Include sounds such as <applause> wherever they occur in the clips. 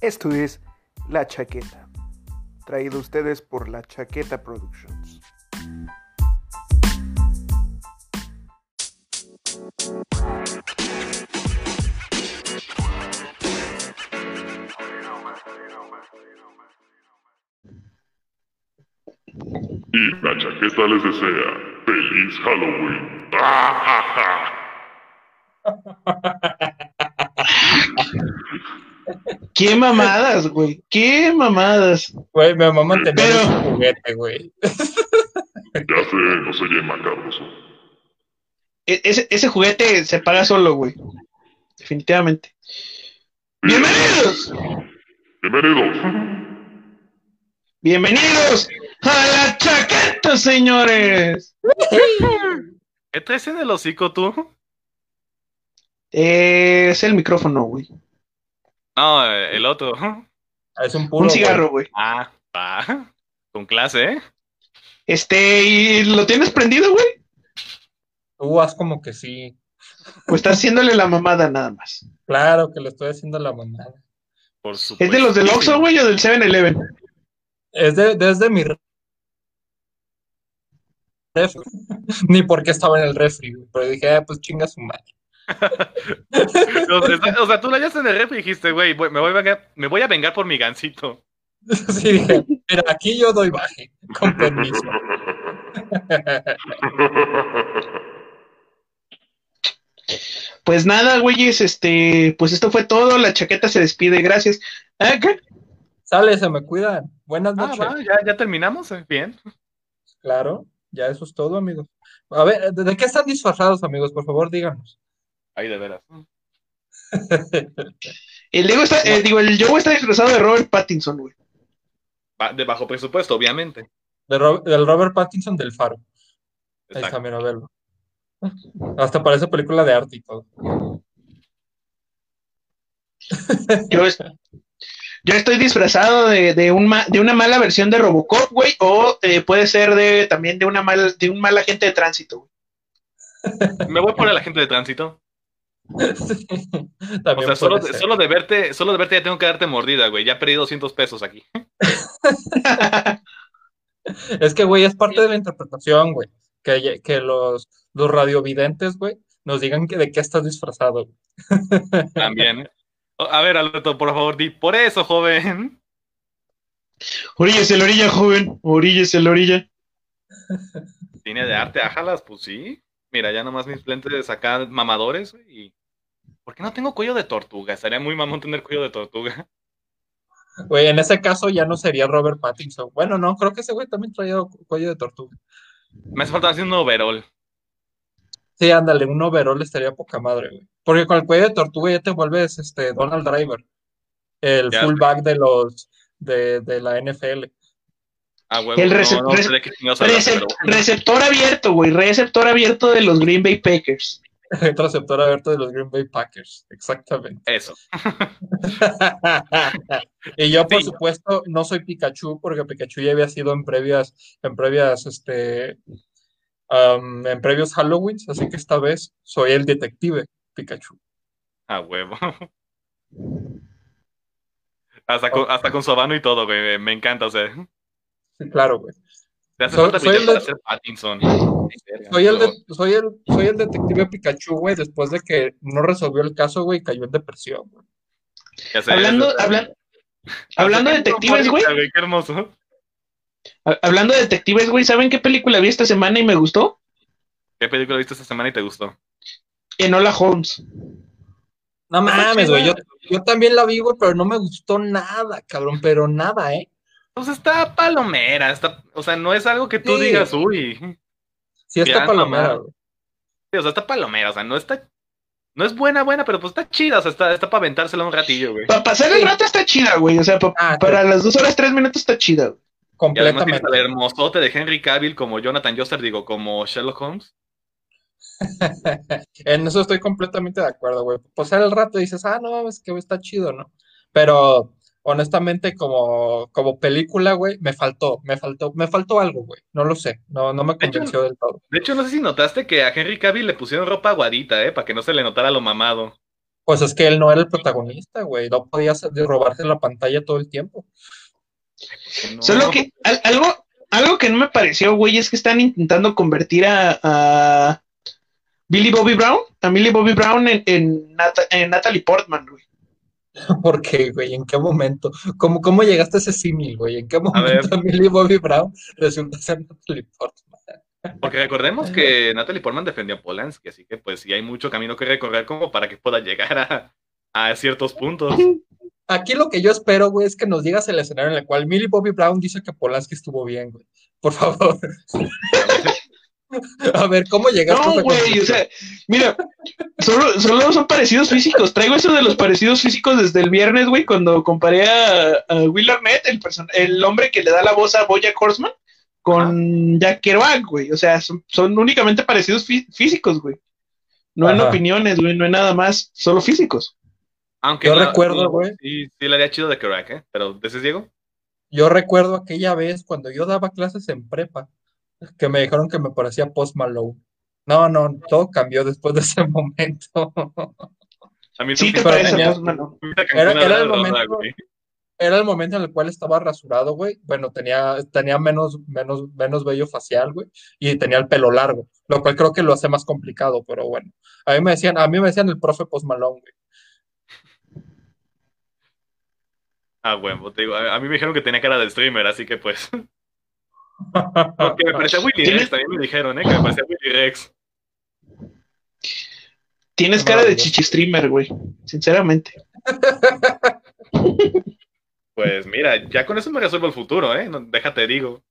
Esto es La Chaqueta, traído a ustedes por La Chaqueta Productions. Y la chaqueta les desea feliz Halloween. ¡Ah, ja, ja! Qué mamadas, güey. Qué mamadas. Güey, mi mamá tenía Pero- ese juguete, güey. Ya sé, no soy el macabroso. E- ese, ese juguete se paga solo, güey. Definitivamente. Bienvenidos. Bienvenidos. Bienvenidos a la chaqueta, señores. ¿Qué traes en el hocico tú? Eh, es el micrófono, güey. No, el otro. Es un puro. Un cigarro, güey. Ah, va. Con clase, ¿eh? Este, ¿y lo tienes prendido, güey? Tú haz como que sí. O estás haciéndole la mamada nada más. Claro que le estoy haciendo la mamada. Por supuesto. ¿Es de los del Oxxo, güey, o del 7-Eleven? Es de, desde mi refri. <laughs> Ni porque estaba en el refri, güey. Pero dije, ah, pues chinga su madre. O sea, o sea, tú lo hallaste en el ref y dijiste, güey, me voy, a vengar, me voy a vengar por mi gancito. <laughs> Sí, dije, mira, aquí yo doy baje. Con permiso. <laughs> Pues nada, güeyes, este, pues esto fue todo. La chaqueta se despide, gracias. Ah, ¿qué? Sale, se me cuidan. Buenas Ah, noches. va, ya, ya terminamos. eh, Bien. Claro, ya eso es todo, amigos. A ver, ¿de de qué están disfrazados, amigos? Por favor, díganos. Ahí de veras. <laughs> El Diego está, eh, digo, el Joe está disfrazado de Robert Pattinson, güey. De bajo presupuesto, obviamente. De Ro- del Robert Pattinson del Faro. Ahí Exacto. está, mira, verlo. Hasta parece película de arte y todo. <laughs> Yo, es- yo estoy disfrazado de, de, un ma- de una mala versión de Robocop, güey, o eh, puede ser de también de una mal, de un mal agente de tránsito, güey. Me voy por el agente de tránsito. <laughs> Sí, O sea, solo, solo de verte, solo de verte ya tengo que darte mordida, güey. Ya perdí 200 pesos aquí. <laughs> Es que, güey, es parte de la interpretación, güey. Que, que los, los radiovidentes, güey, nos digan que de qué estás disfrazado. güey. <laughs> También. ¿eh? A ver, Alberto, por favor, di por eso, joven. Oríllese la orilla, joven. Oríllese la orilla. Cine de arte, ájalas, pues sí. Mira, ya nomás mis lentes acá mamadores, güey. y- ¿Por qué no tengo cuello de tortuga? Estaría muy mamón tener cuello de tortuga. Güey, en ese caso ya no sería Robert Pattinson. Bueno, no, creo que ese güey también traía cu- cuello de tortuga. Me hace falta hacer un overall. Sí, ándale, un overall estaría poca madre, güey. Porque con el cuello de tortuga ya te vuelves este Donald Driver, el Ya fullback de los de, de la NFL. Ah, huevo. El no, recep- no sé de qué pero receptor abierto, güey. Receptor abierto de los Green Bay Packers. El <laughs> receptor abierto de los Green Bay Packers, exactamente. Eso. <laughs> Y yo, por Sí. supuesto, no soy Pikachu, porque Pikachu ya había sido en previas, en previas, este, en previos Halloweens, así que esta vez soy el detective Pikachu. Ah, huevo. Hasta con, hasta con su habano y todo, güey. Me encanta, o sea. Sí, claro, güey. Te hace Soy- falta soy el ser Pattinson. Soy el, de- soy el, soy el detective Pikachu, güey, después de que no resolvió el caso, güey, cayó en depresión, güey. Ya sé, Hablando, hablando de detectives, güey. Qué hermoso. ha- Hablando de detectives, güey. ¿Saben qué película vi esta semana y me gustó? ¿Qué película viste esta semana y te gustó? Enola Holmes. No Está mames, güey, yo, yo también la vi, güey, pero no me gustó nada, cabrón, pero nada, ¿eh? Pues está palomera, está, o sea, no es algo que tú Sí. digas, uy. Sí está palomera, güey. Sí, o sea, está palomera, o sea, no está, no es buena, buena, pero pues está chida, o sea, está, está para aventársela un ratillo, güey. Para pasar el rato está chida, güey. O sea, pa- Ah, para las dos horas, tres minutos está chida, güey. Y además tienes completamente. al hermosote de Henry Cavill como Jonathan Joster, digo, como Sherlock Holmes. <laughs> En eso estoy completamente de acuerdo, güey. Pasar el rato y dices, ah, no mames, que está chido, ¿no? Pero honestamente, como, como película, güey, me faltó, me faltó, me faltó algo, güey. No lo sé, no, no me De hecho, convenció del todo. De hecho, no sé si notaste que a Henry Cavill le pusieron ropa aguadita, ¿eh? Para que no se le notara lo mamado. Pues es que él no era el protagonista, güey. No podía robarse la pantalla todo el tiempo. No. Solo que al- algo, algo que no me pareció, güey, es que están intentando convertir a, a Billy Bobby Brown, a Millie Bobby Brown en, en, en Natalie Portman, güey. <laughs> ¿Por qué, güey? ¿En qué momento? ¿Cómo, cómo llegaste a ese símil, güey? ¿En qué momento Millie Bobby Brown resulta ser Natalie Portman? Porque recordemos que <laughs> Natalie Portman defendió a Polanski, así que pues sí hay mucho camino que recorrer como para que pueda llegar a, a ciertos puntos. <laughs> Aquí lo que yo espero, güey, es que nos digas el escenario en el cual Millie Bobby Brown dice que Polanski estuvo bien, güey. Por favor. A ver, ¿cómo llegaste a No, güey, o sea, mira, solo, solo son parecidos físicos. Traigo eso de los parecidos físicos desde el viernes, güey, cuando comparé a, a Will Arnett, el, person- el hombre que le da la voz a Bojack Horseman, con Jack Kerouac, güey. O sea, son, son únicamente parecidos fí- físicos, güey. No en Ajá. opiniones, güey, no en nada más, solo físicos. Aunque Yo recuerdo, sí, güey. Sí, sí, le haría chido de crack, ¿eh? Pero, ¿dices, Diego? Yo recuerdo aquella vez cuando yo daba clases en prepa, que me dijeron que me parecía Post Malone. No, no, todo cambió después de ese <laughs> momento. A mí Sí, te pero parece, tenía- Post Malone. Era- era el momento-. Era el momento en el cual estaba rasurado, güey. Bueno, tenía, tenía menos, menos, menos vello facial, güey, y tenía el pelo largo, lo cual creo que lo hace más complicado, pero bueno. A mí me decían, a mí me decían el profe Post Malone, güey. Ah, bueno, te digo, a, a mí me dijeron que tenía cara de streamer, así que pues. <laughs> Porque me parecía Willy ¿Tienes- Rex, también me dijeron, ¿eh? Que me parecía Willy Rex. Tienes cara de chichi streamer, güey, sinceramente. <laughs> Pues mira, ya con eso me resuelvo el futuro, ¿eh? No, déjate, digo.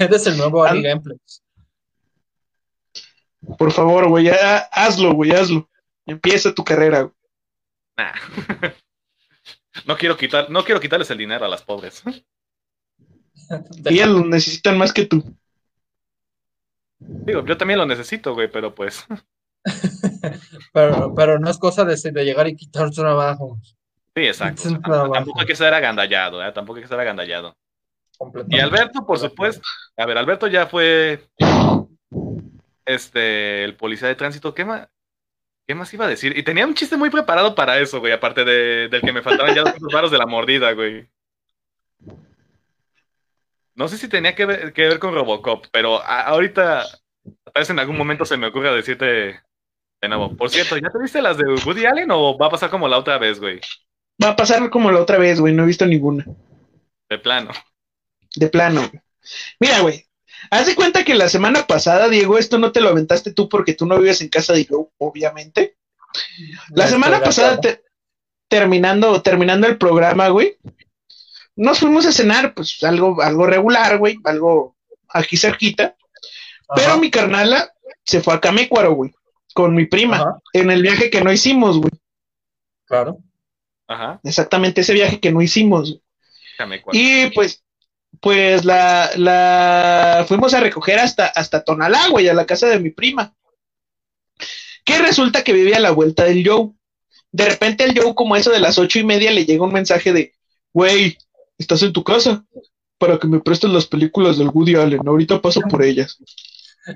Eres el nuevo Ari Gameplays. Por favor, güey, ya hazlo, güey, hazlo. Empieza tu carrera, güey. Nah. <laughs> No quiero quitar, no quiero quitarles el dinero a las pobres. <laughs> Ellas lo necesitan más que tú. Digo, yo también lo necesito, güey, pero pues. <laughs> Pero, pero no es cosa de, de llegar y quitar trabajo. Sí, exacto. Trabajo. Tampoco hay que ser agandallado, ¿eh? Tampoco hay que ser agandallado. Y. Alberto, por supuesto. A ver, Alberto ya fue. Este, el policía de tránsito. ¿Qué más? ¿Qué más iba a decir? Y tenía un chiste muy preparado para eso, güey. Aparte de, del que me faltaban ya los varos de la mordida, güey. No sé si tenía que ver, que ver con Robocop, pero a- ahorita, tal vez en algún momento se me ocurra decirte de nuevo. Por cierto, ¿ya te viste las de Woody Allen o va a pasar como la otra vez, güey? Va a pasar como la otra vez, güey, no he visto ninguna. De plano. De plano. güey. Mira, güey. Haz de cuenta que la semana pasada, Diego, esto no te lo aventaste tú porque tú no vives en casa de Joe, obviamente. La semana pasada, te- terminando, terminando el programa, güey, nos fuimos a cenar, pues algo, algo regular, güey, algo aquí cerquita. Pero mi carnala se fue a Camécuaro, güey, con mi prima, ajá, en el viaje que no hicimos, güey. claro. Ajá. Exactamente ese viaje que no hicimos. Déjame cuadrar. Y pues, pues la, la fuimos a recoger hasta, hasta Tonalá, güey, a la casa de mi prima. Que resulta que vivía a la vuelta del Joe. De repente el Joe, como eso de las ocho y media, le llega un mensaje de, güey, ¿estás en tu casa? Para que me prestes las películas del Woody Allen. Ahorita paso por ellas.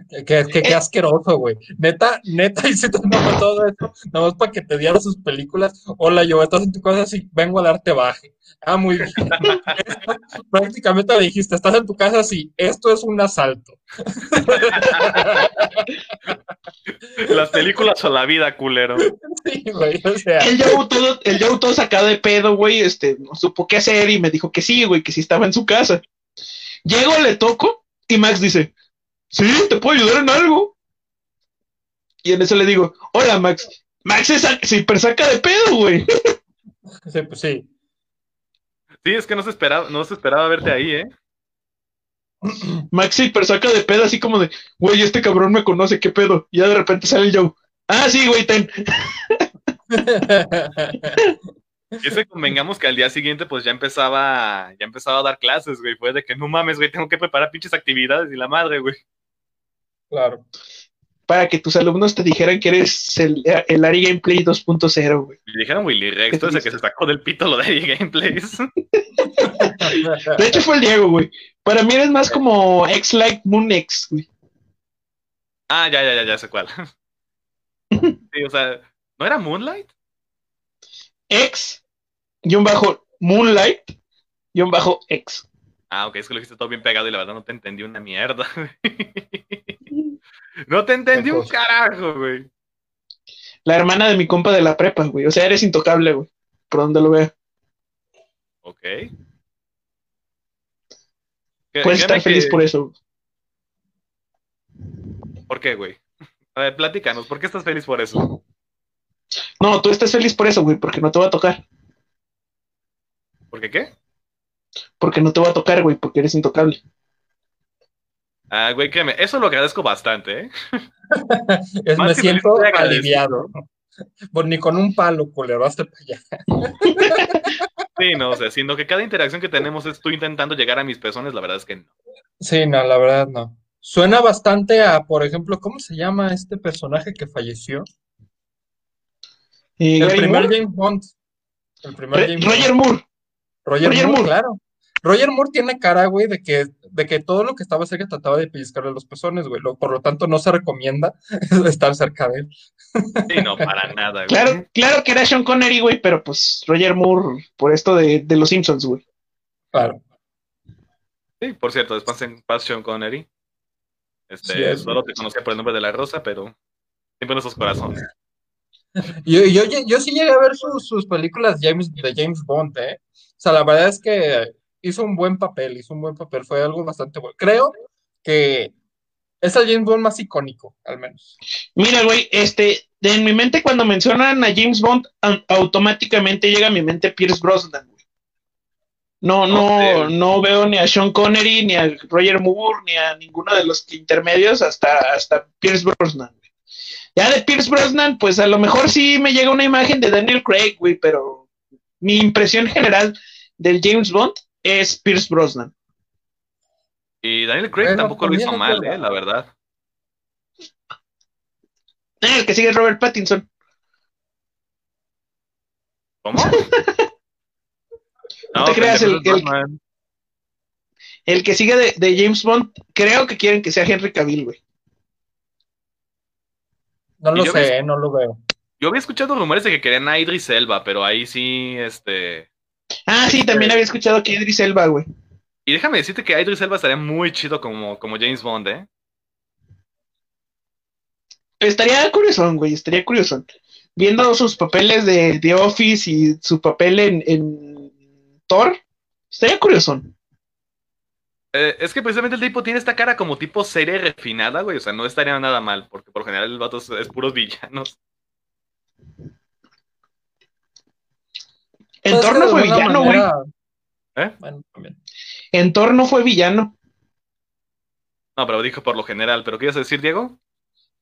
Qué, qué- qué- qué asqueroso, güey. Neta, neta, <laughs> hice tomando todo esto, nada más para que te dieran sus películas. Hola, yo estás en tu casa, sí, vengo a darte baje. Ah, muy bien. <laughs> <laughs> Prácticamente le dijiste, estás en tu casa, sí, esto es un asalto. Las películas o la vida, culero. Sí, güey, o sea, El Joe todo, el todo sacado de pedo, güey, este, no supo qué hacer y me dijo que sí, güey, que sí estaba en su casa. Llego, le toco y Max dice, sí, te puedo ayudar en algo. Y en eso le digo, hola Max. Max se, saca de pedo, güey. <laughs> sí, pues sí. Sí, es que no se esperaba, no se esperaba verte ahí, ¿eh? <clears throat> Max se hiper saca de pedo así como de, güey, este cabrón me conoce, qué pedo. Y ya de repente sale el Joe. Ah, sí, güey, ten. Y <laughs> ese convengamos que al día siguiente pues ya empezaba, ya empezaba a dar clases, güey. Fue de que no mames, güey, tengo que preparar pinches actividades y la madre, güey. Claro. Para que tus alumnos te dijeran que eres el, el Ari Gameplay 2.0, güey. Y dijeron Willy Rex, eres el que se sacó del pito lo de Gameplays. <laughs> De hecho fue el Diego, güey. Para mí eres más como ex-like Moon X, güey. ah, ya, ya, ya, ya sé cuál. <laughs> Sí, o sea, ¿no era Moonlight? X, guion bajo Moonlight, guion bajo X. Ah, ok, es que lo dijiste todo bien pegado y la verdad no te entendí una mierda. <laughs> no te entendí un carajo, güey. La hermana de mi compa de la prepa, güey. O sea, eres intocable, güey. Por donde lo vea. Ok. Puedes estar feliz por eso. ¿Por qué, güey? A ver, platícanos, ¿por qué estás feliz por eso? No, tú estás feliz por eso, güey, porque no te va a tocar. ¿Por qué qué? Porque no te va a tocar, güey, porque eres intocable. Ah, güey, créeme, eso lo agradezco bastante, ¿eh? <laughs> es, me siento aliviado. Pues ni con un palo, culero, hasta para allá. <laughs> sí, no, o sea, siendo que cada interacción que tenemos es tú intentando llegar a mis pezones, la verdad es que no. Sí, no, la verdad no. Suena bastante a, por ejemplo, ¿cómo se llama este personaje que falleció? ¿Y el Gary primer Moore? James Bond. El primer Re- James Roger Bond. Moore. Roger, Roger Moore, Moore. claro. Roger Moore tiene cara, güey, de que, de que todo lo que estaba cerca trataba de pellizcarle los pezones, güey. Lo- por lo tanto, no se recomienda <laughs> estar cerca de él. Sí, no, para nada, güey. Claro, claro que era Sean Connery, güey, pero pues Roger Moore por esto de, de los Simpsons, güey. Claro. Sí, por cierto, después en paz Sean Connery. Este, Sí, es- solo te conocía por el nombre de la rosa, pero siempre en esos corazones. <laughs> Yo, yo, yo sí llegué a ver sus, sus películas James, de James Bond, ¿eh? O sea, la verdad es que hizo un buen papel, hizo un buen papel, fue algo bastante bueno. Creo que es el James Bond más icónico, al menos. Mira, güey, este, en mi mente cuando mencionan a James Bond, au- automáticamente llega a mi mente Pierce Brosnan, güey. No, no, no veo ni a Sean Connery, ni a Roger Moore, ni a ninguno de los intermedios hasta, hasta Pierce Brosnan, güey. Ya de Pierce Brosnan, pues a lo mejor sí me llega una imagen de Daniel Craig, güey, pero mi impresión general del James Bond es Pierce Brosnan. Y Daniel Craig Bueno, tampoco lo hizo es mal, eh, la verdad. Eh, el que sigue es Robert Pattinson. ¿Cómo? <laughs> No te creas, el- el-. El que sigue de, de James Bond, creo que quieren que sea Henry Cavill, güey. No lo sé, ¿eh? no lo veo. Yo había escuchado rumores de que querían a Idris Elba, pero ahí sí, este... Ah, sí, también había escuchado que Idris Elba, güey. Y déjame decirte que Idris Elba estaría muy chido como, como James Bond, ¿eh? Estaría curioso, güey, estaría curioso. Viendo sus papeles de The Office y su papel en, en Thor, estaría curioso. Eh, es que precisamente el tipo tiene esta cara como tipo serie refinada, güey. O sea, no estaría nada mal, porque por general el vato es, es puros villanos. En Pues Thor que no de fue villano, güey. manera- ¿Eh? Bueno, también. En Thor no fue villano. No, pero dijo por lo general. ¿Pero qué ibas a decir, Diego?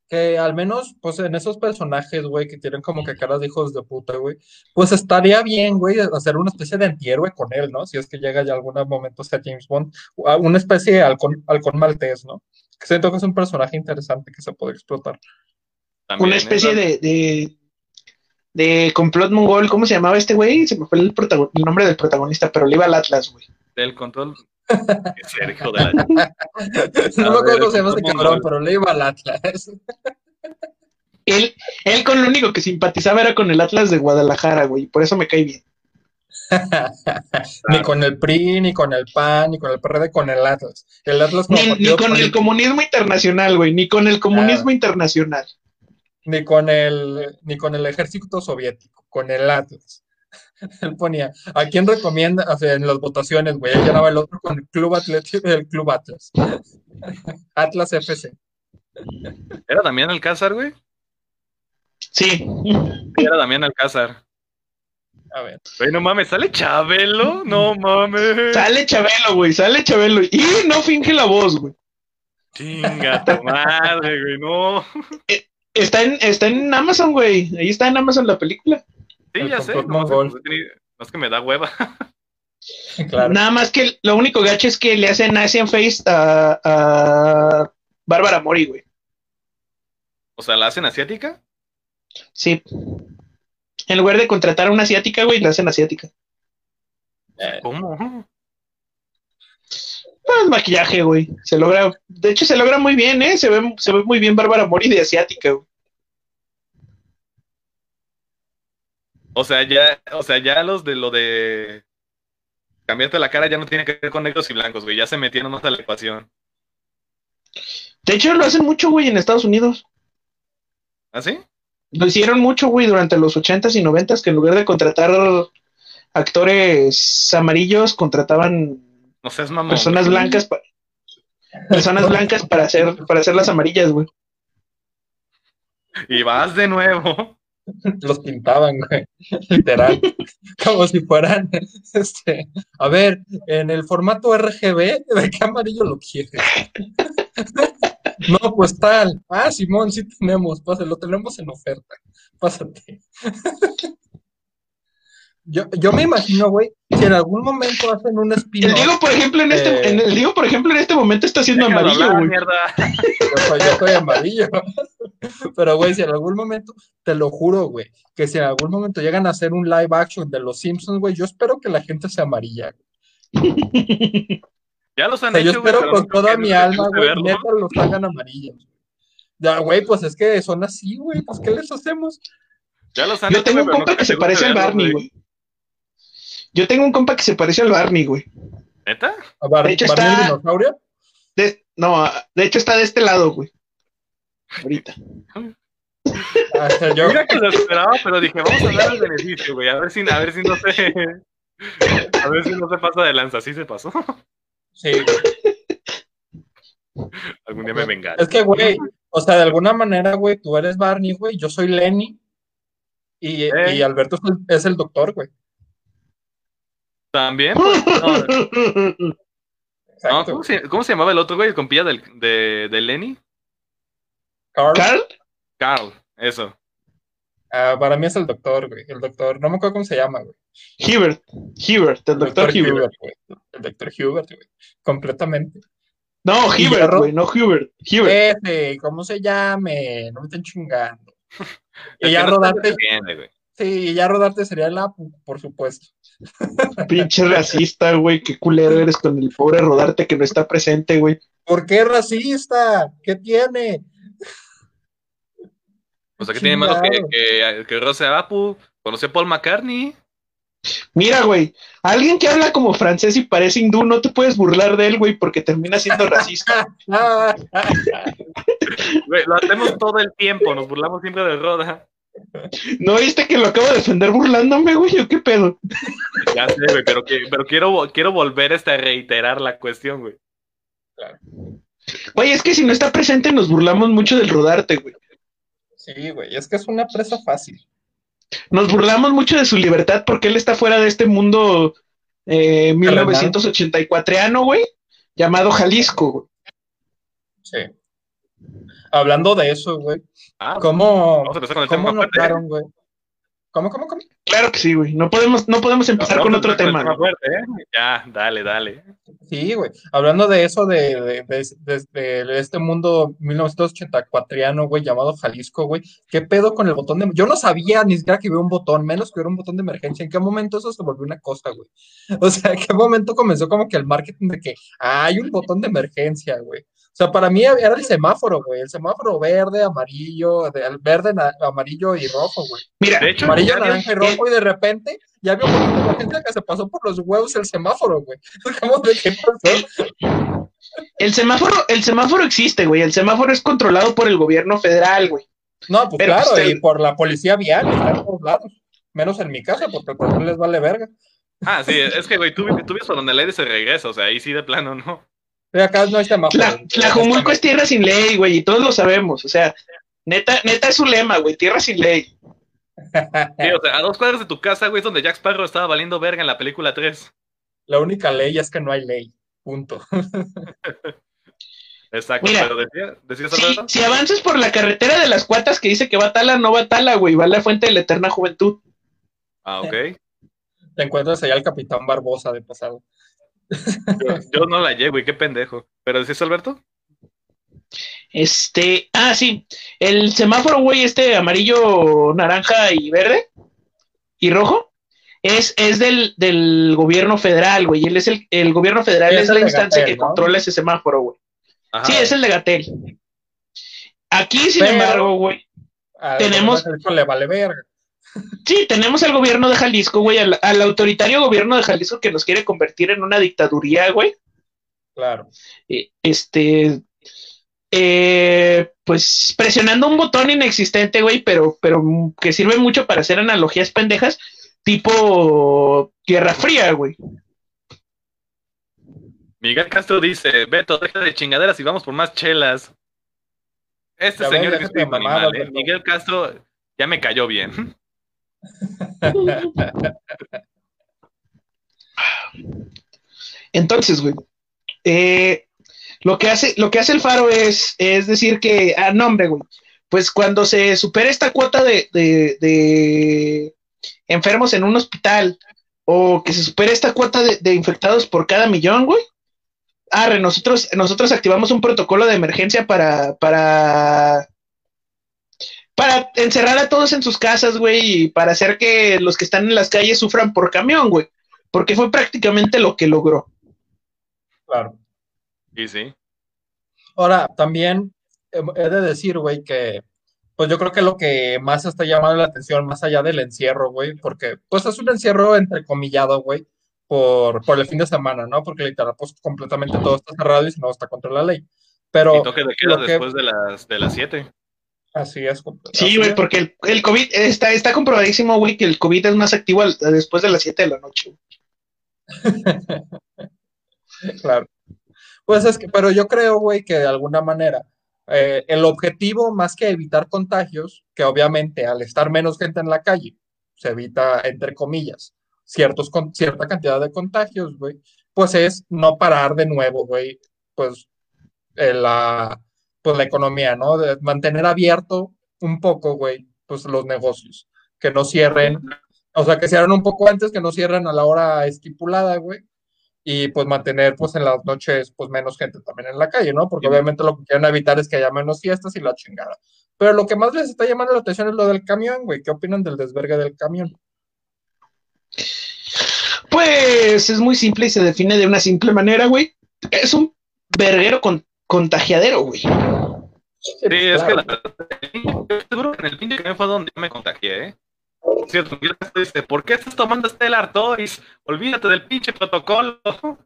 Que al menos, pues en esos personajes, güey, que tienen como que caras de hijos de puta, güey, pues estaría bien, güey, hacer una especie de antihéroe con él, ¿no? Si es que llega ya algún momento sea James Bond, a una especie de halcón, halcón maltés, ¿no? Que siento que es un personaje interesante que se puede explotar. También, Una ¿eh? especie de, de, de complot mongol. ¿Cómo se llamaba este güey? Se me fue el, protagon- el nombre del protagonista, pero le iba al Atlas, güey. Del control. <laughs> Qué ser, hijo de la... no me acuerdo cómo se llama ¿cómo cabrón, pero le iba al Atlas. <laughs> Él, él con lo único que simpatizaba era con el Atlas de Guadalajara, güey. Por eso me cae bien. <laughs> Ni con el PRI, ni con el PAN, ni con el PRD, con el Atlas. El Atlas como Ni, con el comunismo internacional, güey. Ni con el comunismo internacional. Ni con el, ni con el ejército soviético, con el Atlas. <laughs> Él ponía, ¿a quién recomienda? O sea, en las votaciones, güey, él llenaba el otro con el Club Atlético, el Club Atlas. <laughs> Atlas FC. ¿Era Damián Alcázar, güey? Sí. Sí, era Damián Alcázar. A ver. Güey, no mames, ¿sale Chabelo? No mames. Sale Chabelo, güey. Sale Chabelo. Y no finge la voz, güey. Chinga tu madre, güey, no. Está en, está en Amazon, güey. Ahí está en Amazon la película. Sí, El ya sé. No, no es que me da hueva. Claro. Nada más que lo único gacho es que le hacen Asian Face a, a Bárbara Mori, güey. O sea, ¿la hacen asiática? Sí. En lugar de contratar a una asiática, güey, la hacen asiática. Eh, ¿Cómo? Pues maquillaje, güey. Se logra. De hecho, se logra muy bien, ¿eh? Se ve, se ve muy bien Bárbara Mori de asiática, güey. O sea, ya, o sea, ya los de lo de cambiarte la cara ya no tiene que ver con negros y blancos, güey. Ya se metieron más a la ecuación. De hecho, lo hacen mucho, güey, en Estados Unidos. ¿Ah, sí? Lo hicieron mucho, güey, durante los 80s y 90s, que en lugar de contratar actores amarillos, contrataban No seas mamón. personas güey. blancas pa- personas blancas para hacer para hacer las amarillas, güey. Y vas de nuevo. <laughs> Los pintaban, güey. Literal. Como si fueran, <laughs> este, a ver, en el formato RGB, ¿de qué amarillo lo quieres? <laughs> No, pues tal. Ah, Simón, sí tenemos. Pásale, lo tenemos en oferta. Pásate. Yo, yo me imagino, güey, si en algún momento hacen un El spin-off. Diego, por ejemplo, en este Eh. en el Diego, por ejemplo, en este momento está siendo amarillo, güey. Yo yo soy amarillo. <laughs> Pero, güey, si en algún momento, te lo juro, güey, que si en algún momento llegan a hacer un live action de los Simpsons, güey, yo espero que la gente sea amarilla. <laughs> Ya los O han sea, yo hecho, güey, espero pero con toda mi alma, güey, neta los hagan amarillos. Ya, güey, pues es que son así, güey, pues ¿qué les hacemos? Ya los han Yo hecho, tengo un compa que se parece al Barney, güey. Yo tengo un compa que se parece al Barney, güey. ¿Neta? ¿A Bar- De hecho, Barney el está- dinosaurio? De- no, de hecho está de este lado, güey. Ahorita. Ah, yo, Mira que lo esperaba, pero dije, vamos a beneficio, güey. A ver si, a ver si no se. A ver si no se pasa de lanza. ¿Sí se pasó? sí, güey. Algún día me vengaré. Es que, güey, o sea, de alguna manera, güey, tú eres Barney, güey, yo soy Lenny y, Eh. y Alberto es el, es el doctor, güey. También, pues, <laughs> no, no, Exacto. ¿cómo, se, cómo se llamaba el otro, güey? El compilla del, de, de Lenny. Carl, ¿Carl? Carl, eso. ah, para mí es el doctor, güey. El doctor, no me acuerdo cómo se llama, güey. Hubert. Hubert, el doctor Hubert. güey. El doctor Hubert, güey. Completamente. No, Hubert, güey, no Hubert. Hubert. Ese, ¿cómo se llame? No me estén chingando. <laughs> Y ya no güey. Sí, y ya rodarte sería el Apu, por supuesto. <laughs> Pinche racista, güey. Qué culero eres con el pobre Rodarte que no está presente, güey. ¿Por qué racista? ¿Qué tiene? O sea, que tiene malo que, que, que Rose Apu conoció a Paul McCartney. Mira, güey. Alguien que habla como francés y parece hindú, no te puedes burlar de él, güey, porque termina siendo racista. <laughs> Güey, lo hacemos todo el tiempo, nos burlamos siempre de Roda. ¿No viste que lo acabo de defender burlándome, güey? ¿O qué pedo? Ya sé, güey, pero, que, pero quiero, quiero volver este a reiterar la cuestión, güey. Güey, es que si no está presente nos burlamos mucho del Rodarte, güey. sí, güey, es que es una presa fácil. Nos burlamos mucho de su libertad porque él está fuera de este mundo eh, 1984ano, güey, llamado Jalisco, güey. Sí. Hablando de eso, güey, Ah, ¿cómo, vamos a empezar con el cómo tema notaron, güey? ¿Cómo, cómo, cómo? Claro que sí, güey. No podemos, no podemos empezar con otro tema. ¿eh? Ya, dale, dale. Sí, güey. Hablando de eso, de, de, de- de- de este mundo 1984, güey, llamado Jalisco, güey. ¿Qué pedo con el botón de... Yo no sabía ni siquiera que había un botón, menos que hubiera un botón de emergencia. ¿En qué momento eso se volvió una cosa, güey? <laughs> O sea, ¿en qué momento comenzó como que el marketing de que ah, hay un botón de emergencia, güey? O sea, para mí era el semáforo, güey. El semáforo verde, amarillo, de- el verde, na- amarillo y rojo, güey. Mira, De hecho, Amarillo, naranja y rojo, y de repente ya había un emergencia que se pasó por los huevos el semáforo, güey. <laughs> ¿Cómo de qué pasó? el semáforo, el semáforo existe, güey. El semáforo es controlado por el gobierno federal, güey. No, pues Pero, claro, pues, y por la policía vial, está en todos lados. Menos en mi casa, porque pues no les vale verga. Ah, sí, es que, güey, tú, tú vives por donde el aire se regresa, o sea, ahí sí de plano, ¿no? Acá no semáforo. Tla- Tlajomulco es tierra sin ley, güey, y todos lo sabemos. O sea, neta, neta es su lema, güey, tierra sin ley. Sí, o sea, a dos cuadras de tu casa, güey, es donde Jack Sparrow estaba valiendo verga en la película 3. La única ley es que no hay ley. Punto. <laughs> Exacto, Mira, pero decía, decías Si, si avanzas por la carretera de las cuatas que dice que va a Tala, no va a Tala, güey, va a la fuente de la eterna juventud. Ah, ok. <laughs> Te encuentras allá al Capitán Barbosa de pasado. Yo, yo no la llevo, güey, qué pendejo. ¿Pero decías Alberto? Este, ah, sí, el semáforo, güey, este amarillo, naranja y verde y rojo, es, es del, del gobierno federal, güey. Él es el, el gobierno federal Es la instancia Gatel, que ¿no? controla ese semáforo, güey. Ajá. Sí, es el de Gatel. Aquí, sin Pero- embargo, güey, Tenemos- Eso le vale verga. Sí, tenemos al gobierno de Jalisco, güey, al, al autoritario gobierno de Jalisco que nos quiere convertir en una dictaduría, güey. Claro. Eh, Este, eh, pues presionando un botón inexistente, güey, pero, pero que sirve mucho para hacer analogías pendejas, tipo Guerra Fría, güey. Miguel Castro dice, Beto, deja de chingaderas y vamos por más chelas. Este Ya ves, señor es mamadas, animal, ¿eh? Miguel Castro ya me cayó bien. Entonces, güey, eh, lo que hace, lo que hace el faro es, es decir que, ah, no, hombre, güey, pues cuando se supere esta cuota de, de, de enfermos en un hospital o que se supere esta cuota de, de infectados por cada millón, güey, arre, nosotros, nosotros activamos un protocolo de emergencia para, para, para encerrar a todos en sus casas, güey, y para hacer que los que están en las calles sufran por camión, güey, porque fue prácticamente lo que logró. Claro. Y sí. Ahora, también eh, he de decir, güey, que pues yo creo que lo que más está llamando la atención, más allá del encierro, güey, porque pues es un encierro entrecomillado, güey, por, por el fin de semana, ¿no? Porque literal, pues completamente todo está cerrado y si no está contra la ley. Pero Y toque de queda que- después de las de las 7. Así es. Sí, güey, porque el, el COVID está, está comprobadísimo, güey, que el COVID es más activo al- después de las 7 de la noche. <laughs> Claro. Pues es que, pero yo creo, güey, que de alguna manera eh, el objetivo, más que evitar contagios, que obviamente al estar menos gente en la calle, se evita, entre comillas, ciertos, con, cierta cantidad de contagios, güey, pues es no parar de nuevo, güey, pues, eh, la, pues la economía, ¿no? De mantener abierto un poco, güey, pues los negocios, que no cierren, o sea, que cierren un poco antes, que no cierren a la hora estipulada, güey y pues mantener pues en las noches pues menos gente también en la calle, ¿no? Porque Sí. obviamente lo que quieren evitar es que haya menos fiestas y la chingada. Pero lo que más les está llamando la atención es lo del camión, güey. ¿Qué opinan del desvergue del camión? Pues es muy simple y se define de una simple manera, güey. Es un verguero con, contagiadero, güey. Sí, es que la, que en el pinche camión fue donde yo me contagié, ¿eh? Por Cierto, dice, ¿por qué estás tomando Stellar Toys? Olvídate del pinche protocolo. <laughs>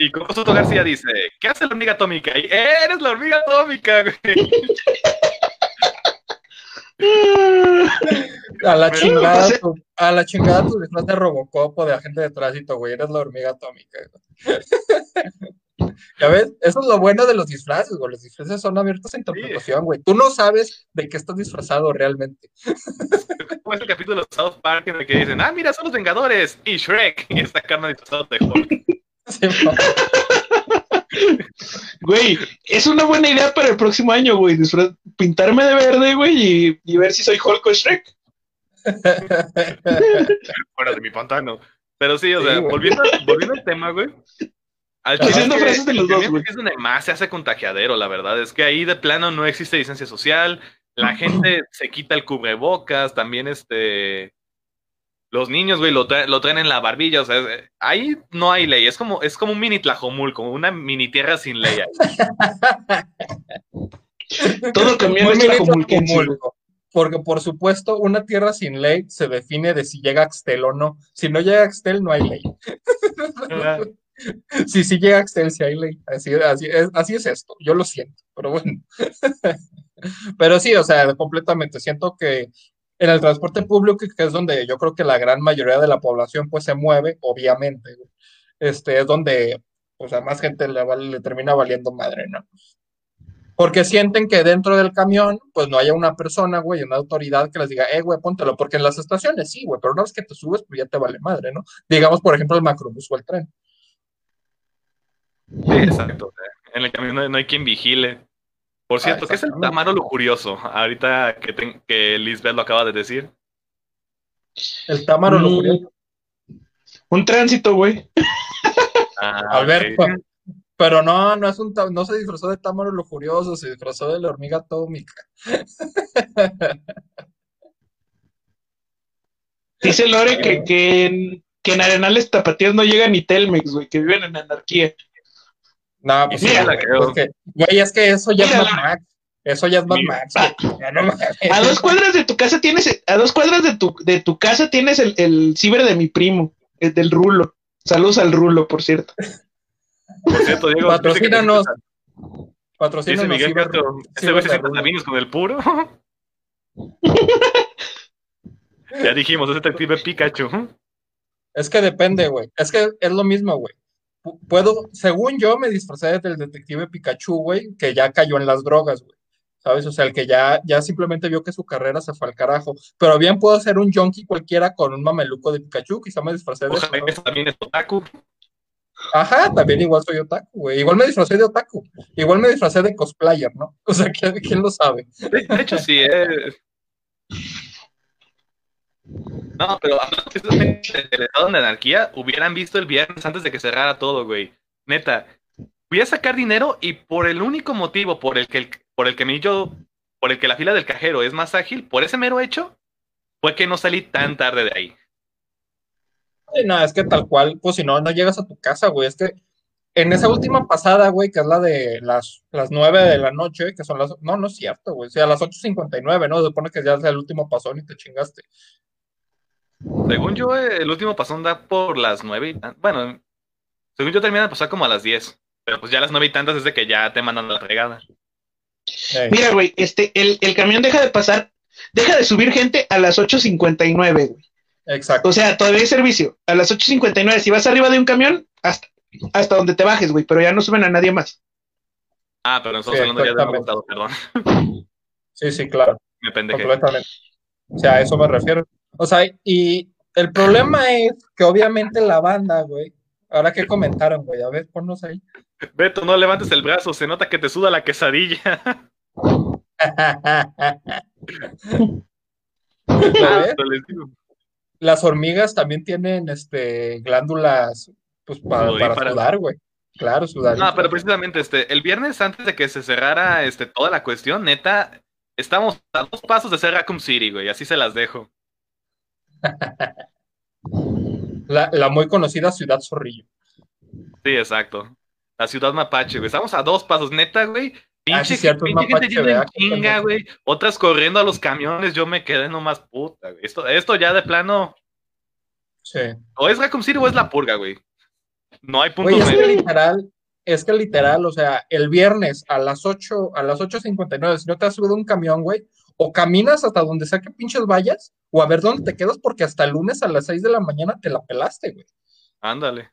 Y Coco Soto García dice, ¿qué hace la hormiga atómica? Y eres la hormiga atómica, güey. <laughs> a la chingada, tu, a la chingada tu disfraz de Robocop o de agente de tránsito, güey. Eres la hormiga atómica. güey. <laughs> Ya ves, eso es lo bueno de los disfraces, güey. Los disfraces son abiertos a interpretación, güey. Tú no sabes de qué estás disfrazado realmente. <laughs> Como ese capítulo de South Park en el que dicen, ah, mira, son los Vengadores y Shrek. Y esta carne disfrazado de Hulk. <laughs> Sí, Güey, es una buena idea para el próximo año, güey. Pintarme de verde, güey, y, y ver si soy Hulk o Shrek. <laughs> Fuera de mi pantano. Pero sí, o Sí, sea, güey. volviendo, volviendo al tema, güey. Al Haciendo que frases de los dos, güey. Es donde más se hace contagiadero, la verdad. Es que ahí de plano no existe distancia social. La gente se quita el cubrebocas. También, este. Los niños, güey, lo, traen, lo traen en la barbilla. O sea, es- ahí no hay ley. Es como, es como un mini Tlajomulco, una mini tierra sin ley. ahí. <laughs> Todo tlajomulquense, güey. Acapulco. Porque, por supuesto, una tierra sin ley se define de si llega Axtel o no. Si no llega Axtel, no hay ley. <laughs> Si sí llega Axtel, sí hay ley. Así, así, es, así es esto. Yo lo siento, pero bueno. <laughs> Pero sí, o sea, completamente. Siento que en el transporte público, que es donde yo creo que la gran mayoría de la población pues se mueve, obviamente, este, es donde pues a más gente le, le termina valiendo madre, ¿no? Porque sienten que dentro del camión, pues no haya una persona, güey, una autoridad que les diga, eh, güey, póntelo, porque en las estaciones sí, güey, pero una vez que te subes, pues ya te vale madre, ¿no? Digamos, por ejemplo, el macrobús o el tren. Sí, exacto. En el camión no hay quien vigile. Por cierto, ¿qué es el tamaro lujurioso? Ahorita que, que Lisbeth lo acaba de decir. El támaro lo Mm. curioso. Un tránsito, güey. Ah, Alberto. ok. Pero no, no es un no se disfrazó de támaro lujurioso, se disfrazó de la hormiga atómica. <laughs> Dice Lore que, que, en, que en Arenales Tapatíos no llega ni Telmex, güey, que viven en anarquía. No, pues sí, güey, la creo. es que, güey, es que eso ya es Mad Max. Eso ya es Mad Max, güey. Ya no mames. A dos cuadras de tu casa tienes, a dos cuadras de tu, de tu casa tienes el, el ciber de mi primo, el del Rulo. Saludos al Rulo, por cierto. Por cierto, Diego. Patrocínanos. Dice Patrocínanos, Miguel ciber- Castro, ese güey se también con el puro. <laughs> ya dijimos, es detective Pikachu. Es que depende, güey. Es que es lo mismo, güey. Pu- Puedo, según yo, me disfracé del detective Pikachu, güey, que ya cayó en las drogas, güey. ¿Sabes? O sea, el que ya, ya simplemente vio que su carrera se fue al carajo. Pero bien puedo ser un junkie cualquiera con un mameluco de Pikachu, quizá me disfracé de eso. Ojalá eso también es otaku. Ajá, también igual soy otaku, güey. Igual me disfracé de otaku. Igual me disfracé de cosplayer, ¿no? <laughs> O sea, ¿quién, quién lo sabe? De, de hecho, sí, eh. No, pero del estado de anarquía, hubieran visto el viernes antes de que cerrara todo, güey. Neta, voy a sacar dinero y por el único motivo por el que por el que me yo, por el que la fila del cajero es más ágil, por ese mero hecho, fue que no salí tan tarde de ahí. No, es que tal cual, pues si no, no llegas a tu casa, güey. Es que en esa última pasada, güey, que es la de las, las 9 de la noche, que son las... No, no es cierto, güey. O sea, a las 8.59, ¿no? Se supone que ya es el último pasón y te chingaste. Según yo, el último pasón da por las nueve y tan- Bueno, según yo termina de pasar como a las 10. Pero pues ya a las nueve y tantas es de que ya te mandan la fregada. Eh, Mira, güey, este, el, el camión deja de pasar, deja de subir gente a las 8.59, güey. exacto. O sea, todavía hay servicio. A las 8.59, si vas arriba de un camión, hasta, hasta donde te bajes, güey, pero ya no suben a nadie más. Ah, pero estamos Sí, hablando ya de perdón. Sí, sí, claro. Me pendejé. Completamente. O sea, a eso me refiero. O sea, y el problema es que obviamente la banda, güey, ahora que comentaron, güey, a ver, ponnos ahí. Beto, no levantes el brazo, se nota que te suda la quesadilla. <laughs> Las hormigas también tienen este glándulas pues para, sudar, güey. Claro, sudar. No, pero precisamente este, el viernes antes de que se cerrara este, toda la cuestión, neta, estamos a dos pasos de ser Raccoon City, güey, así se las dejo. <laughs> La, la muy conocida ciudad zorrillo. Sí, exacto. La ciudad mapache, güey. Estamos a dos pasos, neta, güey. Ah, sí, Pinche, gente yendo ¿verdad? chinga, güey. Otras corriendo a los camiones, yo me quedé nomás puta, güey. Esto, esto ya de plano, Sí. o es Raccoon City o es la purga, güey. No hay puntos Güey, es que literal, es que literal, o sea, el viernes a las 8, a las 8.59, si no te has subido un camión, güey, o caminas hasta donde sea que pinches vayas, o a ver dónde te quedas, porque hasta el lunes a las 6 de la mañana te la pelaste, güey. Ándale.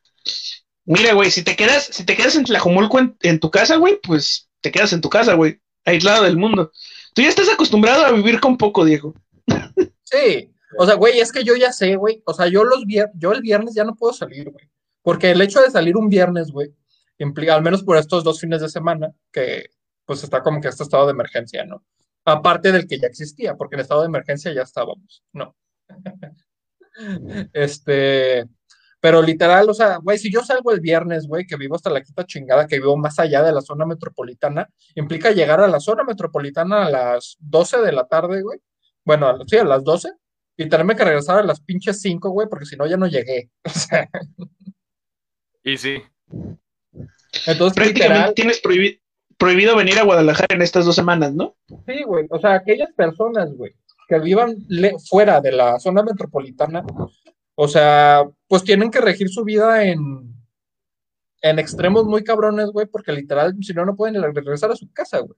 Mira, güey, si te quedas, si te quedas en Tlajomulco en, en tu casa, güey, pues te quedas en tu casa, güey, aislado del mundo. Tú ya estás acostumbrado a vivir con poco, Diego. <laughs> Sí, o sea, güey, es que yo ya sé, güey, o sea, yo los vier yo el viernes ya no puedo salir, güey, porque el hecho de salir un viernes, güey, implica, al menos por estos dos fines de semana, que pues está como que este estado de emergencia, ¿no? Aparte del que ya existía, porque en estado de emergencia ya estábamos, ¿no? <laughs> Este, pero literal, o sea, güey, si yo salgo el viernes, güey, que vivo hasta la quinta chingada, que vivo más allá de la zona metropolitana, implica llegar a la zona metropolitana a las 12 de la tarde, güey. Bueno, a- sí, a las 12, y tenerme que regresar a las pinches 5, güey, porque si no ya no llegué. <laughs> O sea, Y sí. entonces, Prácticamente literal, tienes prohibi- prohibido venir a Guadalajara en estas dos semanas, ¿no? sí, güey, o sea, aquellas personas, güey, que vivan fuera de la zona metropolitana, o sea, pues tienen que regir su vida en, en extremos muy cabrones, güey, porque literal, si no, no pueden regresar a su casa, güey.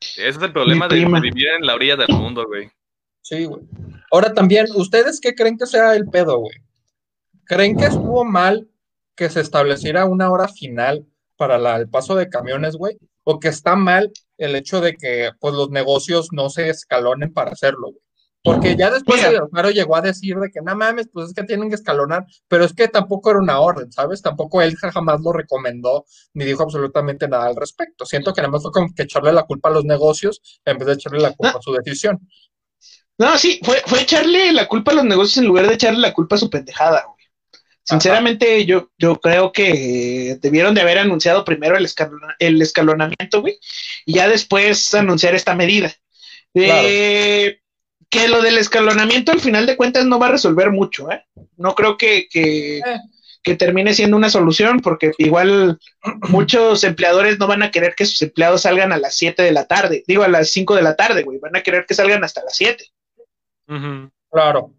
Ese es el problema de vivir en la orilla del mundo, güey. Sí, güey. Ahora también, ¿ustedes qué creen que sea el pedo, güey? ¿Creen que estuvo mal que se estableciera una hora final para la- el paso de camiones, güey? ¿O que está mal el hecho de que pues los negocios no se escalonen para hacerlo, güey? Porque ya después Mira. el Alfaro llegó a decir de que no mames, pues es que tienen que escalonar, pero es que tampoco era una orden, ¿sabes? Tampoco él jamás lo recomendó ni dijo absolutamente nada al respecto. Siento que nada más fue como que echarle la culpa a los negocios en vez de echarle la culpa a su decisión. No, sí, fue, fue echarle la culpa a los negocios en lugar de echarle la culpa a su pendejada, Sinceramente, yo, yo creo que debieron de haber anunciado primero el, escalona- el escalonamiento, güey, y ya después anunciar esta medida. Eh, Que lo del escalonamiento al final de cuentas no va a resolver mucho, ¿eh? No creo que, que, Eh. que termine siendo una solución, porque igual <clears throat> muchos empleadores no van a querer que sus empleados salgan a las 7 de la tarde, digo a las 5 de la tarde, güey, van a querer que salgan hasta las 7. Ujú. Claro.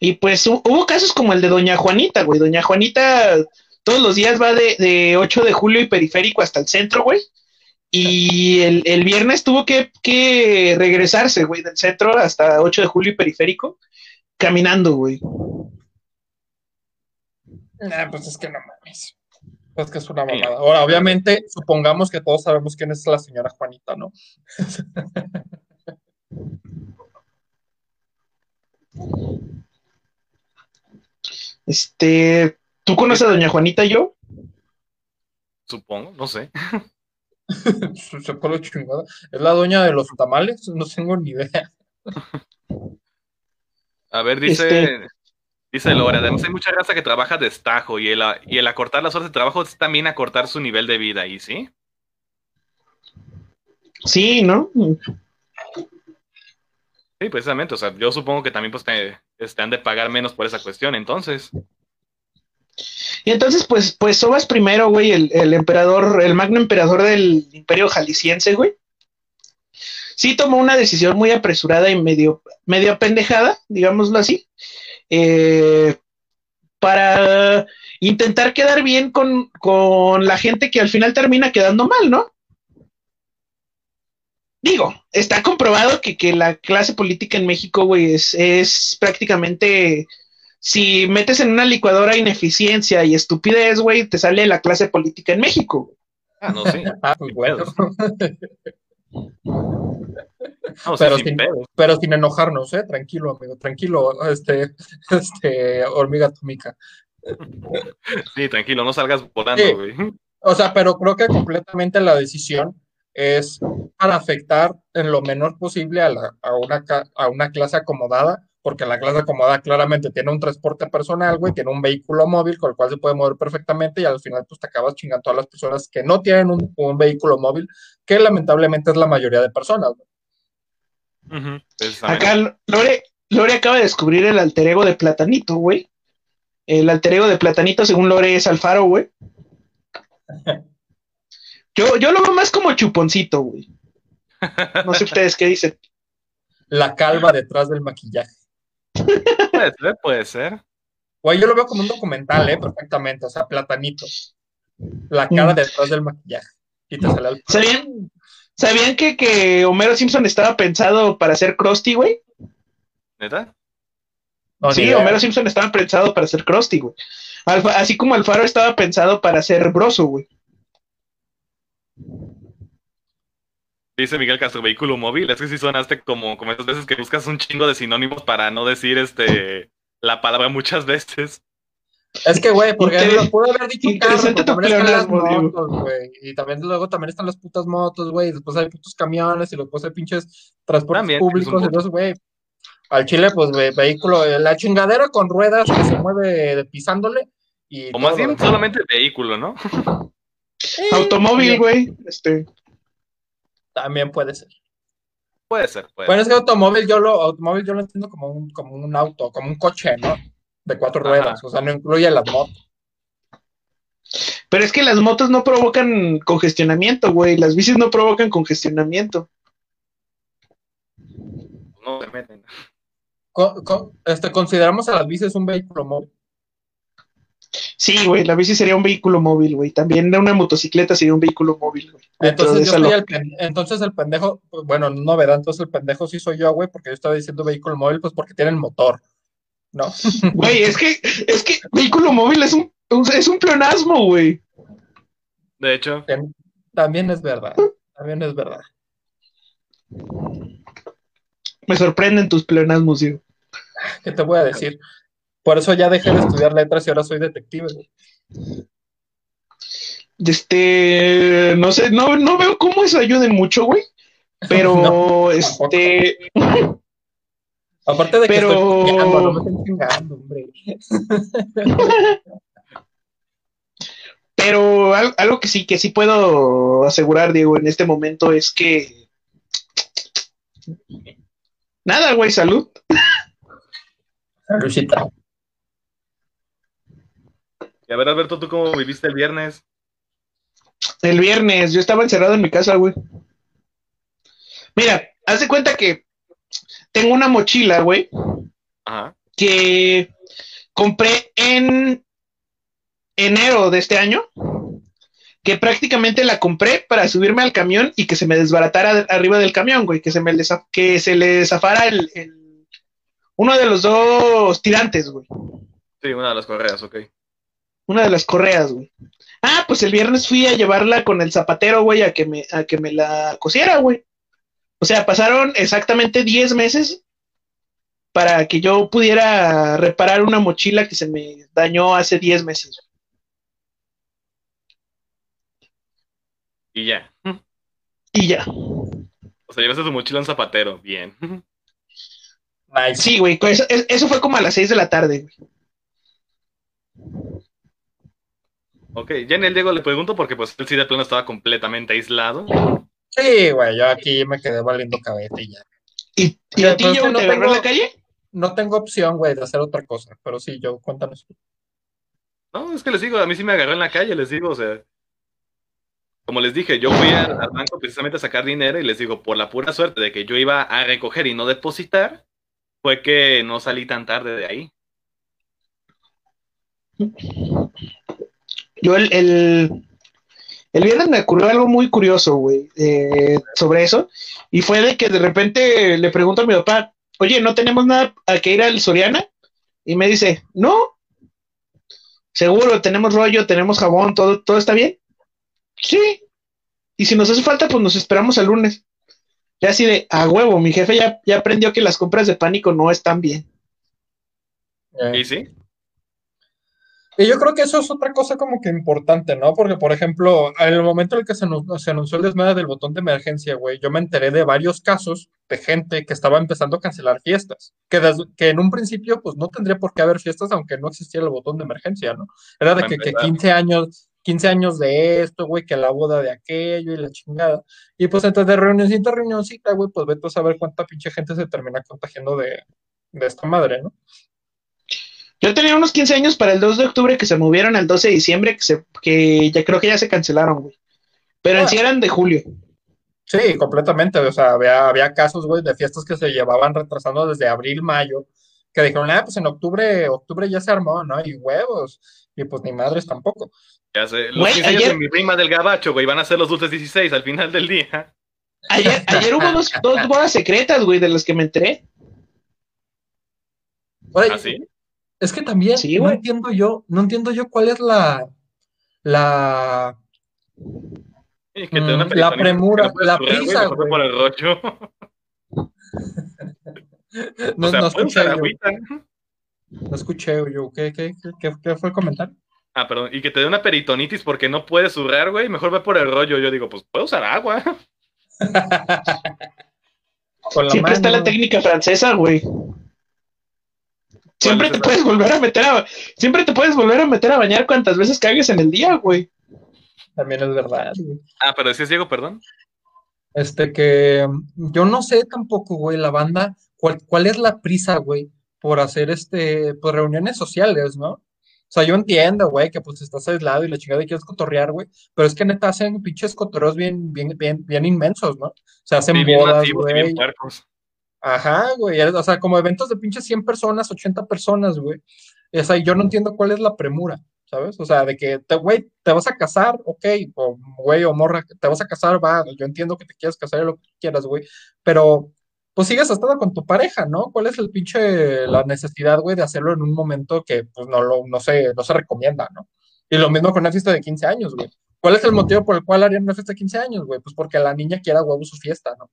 Y pues hu- hubo casos como el de Doña Juanita, güey. Doña Juanita todos los días va de, de 8 de julio y periférico hasta el centro, güey. Y el, el viernes tuvo que, que regresarse, güey, del centro hasta 8 de julio y periférico, caminando, güey. Nah, pues es que no mames. Es que es una mamada. Ahora, obviamente, supongamos que todos sabemos quién es la señora Juanita, ¿no? <laughs> Este, ¿tú conoces a Doña Juanita y yo? Supongo, no sé. <laughs> Se pone chingada. ¿Es la dueña de los tamales? No tengo ni idea. A ver, dice, Este- dice Lore, además hay mucha raza que trabaja de estajo y el, a- y el acortar las horas de trabajo es también acortar su nivel de vida, ¿y sí? Sí, ¿no? Sí, precisamente, o sea, yo supongo que también pues te, han de pagar menos por esa cuestión, entonces. Y entonces, pues, pues Sobas primero, güey, el, el emperador, el magno emperador del imperio jalisciense, güey. Sí tomó una decisión muy apresurada y medio, medio pendejada, digámoslo así, eh, para intentar quedar bien con, con la gente que al final termina quedando mal, ¿no? Digo, está comprobado que, que la clase política en México, güey, es, es prácticamente si metes en una licuadora ineficiencia y estupidez, güey, te sale la clase política en México. güey. Ah, no, sí. <laughs> Ah, pues bueno. <laughs> No, sí, Pero sin pero sin enojarnos, ¿eh? Tranquilo, amigo, tranquilo, este, <laughs> este, hormiga atómica. Sí, tranquilo, no salgas volando, Sí. güey. O sea, pero creo que completamente la decisión es para afectar en lo menor posible a, la- a, una, a una clase acomodada, porque la clase acomodada claramente tiene un transporte personal, güey, tiene un vehículo móvil con el cual se puede mover perfectamente y al final pues te acabas chingando a todas las personas que no tienen un, un vehículo móvil, que lamentablemente es la mayoría de personas. precisamente. Acá Lore, Lore acaba de descubrir el alter ego de Platanito, güey. El alter ego de Platanito, según Lore, es Alfaro, güey. <laughs> Yo, yo lo veo más como chuponcito, güey. No sé ustedes qué dicen. La calva detrás del maquillaje. Puede ser, puede ser. Güey, yo lo veo como un documental, ¿eh? Perfectamente, o sea, platanito. La cara Mm. detrás del maquillaje. Y te sale el... ¿Sabían, ¿sabían que, que Homero Simpson estaba pensado para ser Krusty, güey? ¿Neta? No, sí, idea. Homero Simpson estaba pensado para ser Krusty, güey. Alfa- así como Alfaro estaba pensado para ser Broso, güey. Dice Miguel Castro, vehículo móvil. Es que sí sonaste como, como esas veces que buscas un chingo de sinónimos para no decir este la palabra muchas veces. Es que, güey, porque Inter- lo pudo haber dicho carro, pero también están las motos, güey. Y también luego también están las putas motos, güey. Después hay putos camiones y después hay pinches transportes También, públicos. Entonces, güey, al Chile, pues, güey, vehículo, eh, la chingadera con ruedas que se mueve pisándole. Y O más bien solamente vehículo, ¿no? Sí, Automóvil, güey. Este, También puede ser. Puede ser, puede Bueno, es que automóvil yo lo, automóvil yo lo entiendo como un, como un auto, como un coche, ¿no? De cuatro Ajá. ruedas, o sea, no incluye las motos. Pero es que las motos no provocan congestionamiento, güey. Las bicis no provocan congestionamiento. No se meten. Co- co- este, consideramos a las bicis un vehículo móvil. Sí, güey, la bici sería un vehículo móvil, güey. También una motocicleta sería un vehículo móvil, güey. Entonces, yo el entonces el pendejo, pues, bueno, novedad, entonces el pendejo sí soy yo, güey, porque yo estaba diciendo vehículo móvil, pues porque tienen motor, ¿no? <laughs> Güey, es que, es que vehículo móvil es un, es un pleonasmo, güey. De hecho, Tam- También es verdad, también es verdad. Me sorprenden tus pleonasmos, Diego. ¿Qué te voy a decir? Por eso ya dejé de estudiar letras y ahora soy detective, güey. Este, no sé, no, no veo cómo eso ayude mucho, güey. Pero, <laughs> No, este, <laughs> Aparte de que Pero- estoy chingando, no me estén <laughs> chingando, hombre. pero al- algo que sí, que sí puedo asegurar, Diego, en este momento es que <tsk> nada, güey, salud. Luchita. Y a ver, Alberto, ¿tú cómo viviste el viernes? El viernes, yo estaba encerrado en mi casa, güey. Mira, haz de cuenta que tengo una mochila, güey, Ajá. que compré en enero de este año, que prácticamente la compré para subirme al camión y que se me desbaratara de- arriba del camión, güey, que se me que se le zafara el, el- uno de los dos tirantes, güey, Sí, una de las correas, ok. Una de las correas, güey. Ah, pues el viernes fui a llevarla con el zapatero, güey, a que me, a que me la cosiera, güey. O sea, pasaron exactamente 10 meses para que yo pudiera reparar una mochila que se me dañó hace 10 meses. Y ya. Y ya. O sea, llevaste tu mochila a un zapatero. Bien. Nice. Sí, güey, eso, eso fue como a las 6 de la tarde, güey. Ok, ya en el Diego le pregunto porque pues él sí de plano estaba completamente aislado. Sí, güey, yo aquí me quedé valiendo cabeza y ya. ¿Y, a ti, yo, no te agarró en tengo- la calle? No tengo opción, güey, de hacer otra cosa, pero sí, yo, cuéntanos. No, es que les digo, a mí sí me agarró en la calle, les digo, o sea. Como les dije, yo fui al, al banco precisamente a sacar dinero y les digo, por la pura suerte de que yo iba a recoger y no depositar, fue que no salí tan tarde de ahí. Yo el, el, el viernes me ocurrió algo muy curioso, güey, eh, sobre eso. Y fue de que de repente le pregunto a mi papá, oye, ¿no tenemos nada a que ir al Soriana? Y me dice, no. Seguro, tenemos rollo, tenemos jabón, todo, todo está bien. Sí. Y si nos hace falta, pues nos esperamos el lunes. Ya así de, a huevo, mi jefe ya, ya aprendió que las compras de pánico no están bien. ¿Y sí? Y yo creo que eso es otra cosa como que importante, ¿no? Porque, por ejemplo, en el momento en el que se, anu- se anunció el desmadre del botón de emergencia, güey, yo me enteré de varios casos de gente que estaba empezando a cancelar fiestas, que, des- que en un principio, pues no tendría por qué haber fiestas aunque no existiera el botón de emergencia, ¿no? Era de que, que empezar. 15 años, 15 años de esto, güey, que la boda de aquello y la chingada. Y pues entonces de reunioncita a reunioncita, güey, pues vete a saber cuánta pinche gente se termina contagiando de, de esta madre, ¿no? Yo tenía unos 15 años para el 2 de octubre que se movieron al 12 de diciembre, que, se, que ya creo que ya se cancelaron, güey. Pero en sí eran de julio. Sí, completamente. O sea, había, había casos, güey, de fiestas que se llevaban retrasando desde abril, mayo, que dijeron, ah, pues en octubre, octubre ya se armó, ¿no? Y huevos. Y pues ni madres tampoco. Ya sé. Los Güey, 15 años de mi prima del gabacho, güey, van a ser los dulces 16 al final del día. Ayer, ayer hubo dos, dos bodas secretas, güey, de las que me enteré. ¿Ah, sí? Es que también Sí, no entiendo yo, no entiendo yo cuál es la, la, que Mm, la premura, la prisa, mejor ve güey. por el rollo. no, o sea, no escuché yo, no escuché yo, ¿qué, qué, qué, qué fue el comentario? Ah, perdón. Y que te dé una peritonitis porque no puedes zurrar, güey. Mejor ve por el rollo. Yo digo, pues puedo usar agua. Con la <laughs> Siempre está la técnica francesa, güey. Siempre te puedes volver a meter a, siempre te puedes volver a meter a bañar cuantas veces cagues en el día, güey. También es verdad, güey. Ah, pero decías Diego, perdón. Este que mm, yo no sé tampoco, güey, la banda, cuál, cuál es la prisa, güey, por hacer este, pues reuniones sociales, ¿no? O sea, yo entiendo, güey, que pues estás aislado y la chingada y quieres cotorrear, güey, pero es que neta hacen pinches cotorreos bien, bien, bien, bien inmensos, ¿no? O sea, hacen bien bodas, güey. Ajá, güey, o sea, como eventos de pinches 100 personas, 80 personas, güey. O sea, yo no entiendo cuál es la premura, ¿sabes? O sea, de que, te, güey, te vas a casar, ok, o güey o morra, te vas a casar, va, yo entiendo que te quieras casar y lo que quieras, güey, pero pues sigues estando con tu pareja, ¿no? ¿Cuál es el pinche, la necesidad, güey, de hacerlo en un momento que, pues, no lo, no se, no se recomienda, ¿no? Y lo mismo con una fiesta de 15 años, güey. ¿Cuál es el motivo por el cual harían una fiesta de 15 años, güey? Pues porque la niña quiera huevo su fiesta, ¿no?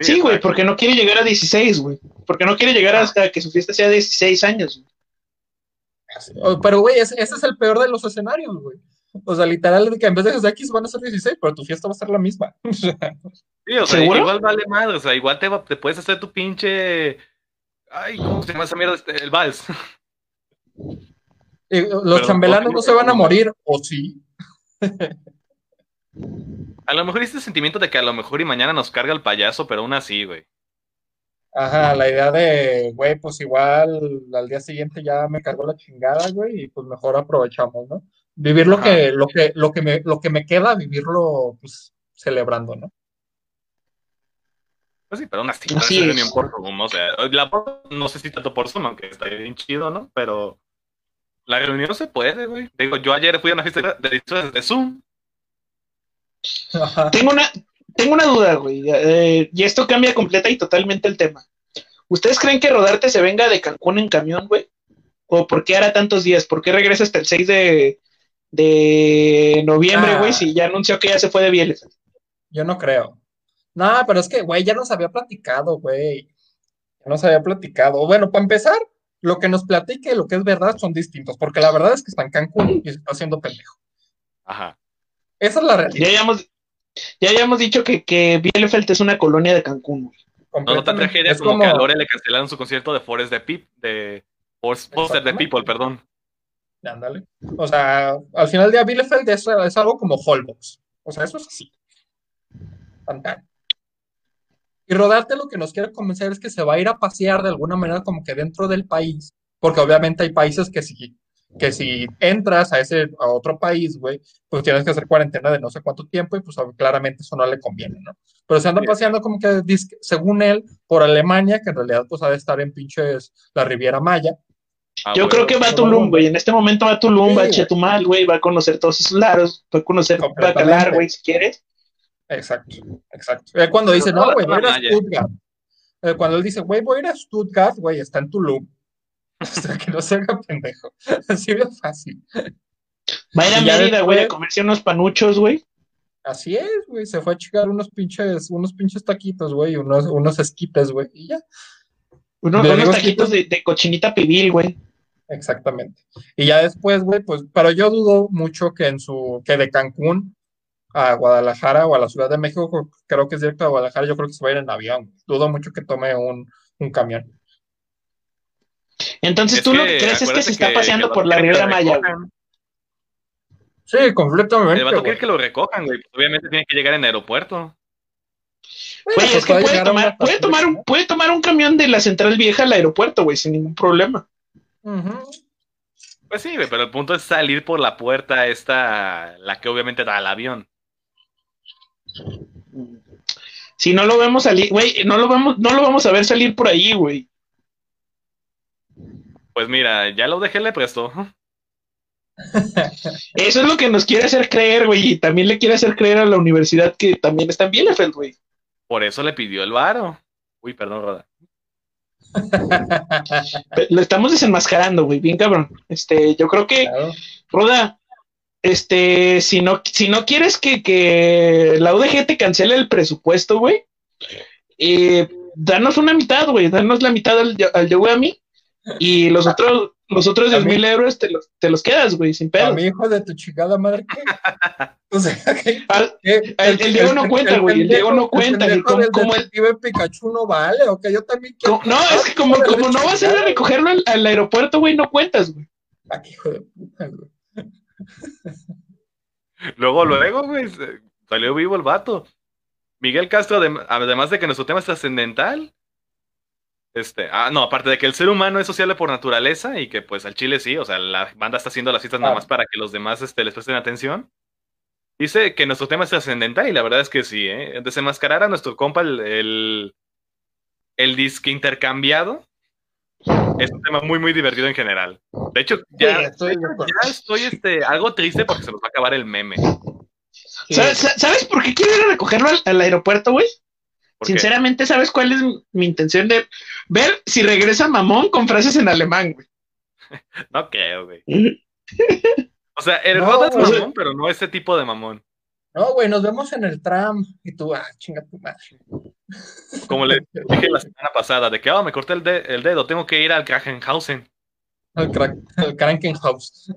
Sí, güey, porque no quiere llegar a 16, güey. Porque no quiere llegar hasta que su fiesta sea de 16 años. güey. O- Pero, güey, ese, ese es el peor de los escenarios, güey. O sea, literal, que en vez de X van a ser 16, pero tu fiesta va a ser la misma. <laughs> Sí, o sea, ¿Seguro? igual vale madre. O sea, igual te, va- te puedes hacer tu pinche. Ay, ¿cómo se llama esa mierda? Este, El vals. Y los Pero, chambelanos no se van a morir, o sí. <laughs> A lo mejor este sentimiento de que a lo mejor y mañana nos carga el payaso, pero aún así, güey. Ajá, la idea de, güey, pues igual al día siguiente ya me cargó la chingada, güey, y pues mejor aprovechamos, ¿no? Vivir lo Ajá. que, lo que, lo que me, lo que me queda, vivirlo, pues, celebrando, ¿no? Pues sí, pero aún así, Así no sé es. ni por Zoom, o sea, la no sé si tanto por Zoom, aunque está bien chido, ¿no? Pero la reunión se puede, güey. Digo, yo ayer fui a una fiesta de disfraces de Zoom. Ajá. Tengo una, tengo una duda, güey. eh, y esto cambia completa y totalmente el tema. ¿Ustedes creen que Rodarte se venga de Cancún en camión, güey? ¿O por qué hará tantos días? ¿Por qué regresa hasta el 6 de, de noviembre, Ah. güey? Si ya anunció que ya se fue de Bielefeld. Yo no creo. No, pero es que, güey, ya nos había platicado, güey. Ya nos había platicado. Bueno, para empezar, lo que nos platique y lo que es verdad son distintos, porque la verdad es que está en Cancún y se está haciendo pendejo. Ajá. Esa es la realidad. Ya habíamos, ya habíamos dicho que, que Bielefeld es una colonia de Cancún. No, no tan tragedia Es como, como, que a Lore le cancelaron su concierto de Forest de Pip, de Forest Poster de. People, perdón. ándale. O sea, al final del día Bielefeld es, es algo como Holbox. O sea, eso es así. Tan, tan. Y Rodarte lo que nos quiere convencer es que se va a ir a pasear de alguna manera como que dentro del país, porque obviamente hay países que si, que si entras a ese a otro país, güey, pues tienes que hacer cuarentena de no sé cuánto tiempo y pues claramente eso no le conviene, ¿no? Pero se anda paseando como que, según él, por Alemania, que en realidad pues ha de estar en pinches la Riviera Maya. Ah, Yo bueno. creo que va a Tulum, güey. En este momento va a Tulum, Sí, va a. Chetumal, güey. Va a conocer todos esos lados. Va a conocer. Bacalar, güey, si quieres. Exacto, exacto. Eh, cuando dice, no, güey, voy a ir a. Stuttgart. Eh, cuando él dice, güey, voy a ir a Stuttgart, güey, está en Tulum. <laughs> O sea, que no se haga pendejo. <laughs> Así de fácil. Va a ir a Mérida, güey, a comerse unos panuchos, güey. Así es, güey. Se fue a chicar unos pinches, unos pinches taquitos, güey, unos, unos esquites, güey. Y ya, Unos, Le unos taquitos de, de cochinita pibil, güey. exactamente. Y ya después, güey, pues, pero yo dudo mucho que en su, que de Cancún a Guadalajara o a la Ciudad de México, creo que es directo a Guadalajara, yo creo que se va a ir en avión. Dudo mucho que tome un, un camión. Entonces Es tú lo que crees es que se está que- paseando por la Riviera Maya. Sí, completamente. El vato quiere que lo recojan, güey. Obviamente tiene que llegar en aeropuerto. Güey, pues es que puede tomar, una puede, tomar un, puede tomar un camión de la central vieja al aeropuerto, güey, sin ningún problema. Pues sí, güey, pero el punto es salir por la puerta esta, la que obviamente da al avión. Si no lo vemos salir, güey, no lo vamos, no lo vamos a ver salir por ahí, güey. Pues mira, ya lo dejé, le presto. <laughs> Eso es lo que nos quiere hacer creer, güey, y también le quiere hacer creer a la universidad que también está en Bielefeld, güey. Por eso le pidió el varo. Uy, perdón, Roda. Lo estamos desenmascarando, güey, bien cabrón. Este, yo creo que Claro. Roda, este, si no, si no quieres que, que la UDG te cancele el presupuesto, güey, eh, danos una mitad, güey, danos la mitad al, al Yogue a mí y los otros, los otros A 10 mí- mil euros te los, te los quedas, güey, sin A pedo. mi hijo de tu chingada madre, ¿qué? <laughs> O sea, que- que el- el Diego no cuenta, güey, el Diego no cuenta, pendejo como- como el- Pikachu no vale, o que yo también quiero. no, es que como, como no vas a ir a recogerlo al, al aeropuerto, güey, no cuentas, güey. Ah, qué hijo de puta, güey. <laughs> Luego, luego, güey, salió vivo el vato. Miguel Castro, adem- además de que nuestro tema es trascendental, este, ah, no, aparte de que el ser humano es sociable por naturaleza y que pues al Chile sí, o sea, la banda está haciendo las fiestas nada más para que los demás este, les presten atención. Dice que nuestro tema es trascendental y la verdad es que sí, ¿eh? Desenmascarar a nuestro compa el, el, el disque intercambiado es un tema muy, muy divertido en general. De hecho, ya, Sí, estoy de de hecho, acuerdo. ya estoy este, algo triste porque se nos va a acabar el meme. Sí. ¿Sabes, ¿Sabes por qué quiero ir a recogerlo al, al aeropuerto, güey? Sinceramente, ¿sabes cuál es mi, intención de ver si regresa mamón con frases en alemán, güey? <laughs> No creo, güey. <laughs> O sea, el No, es mamón, pero no ese tipo de mamón. No, güey, nos vemos en el tram. Y tú, ah, chinga tu madre. Como le <laughs> dije la semana pasada, de que, oh, me corté el, de- el dedo, tengo que ir al Kragenhausen. El, crack, el Krankenhaus.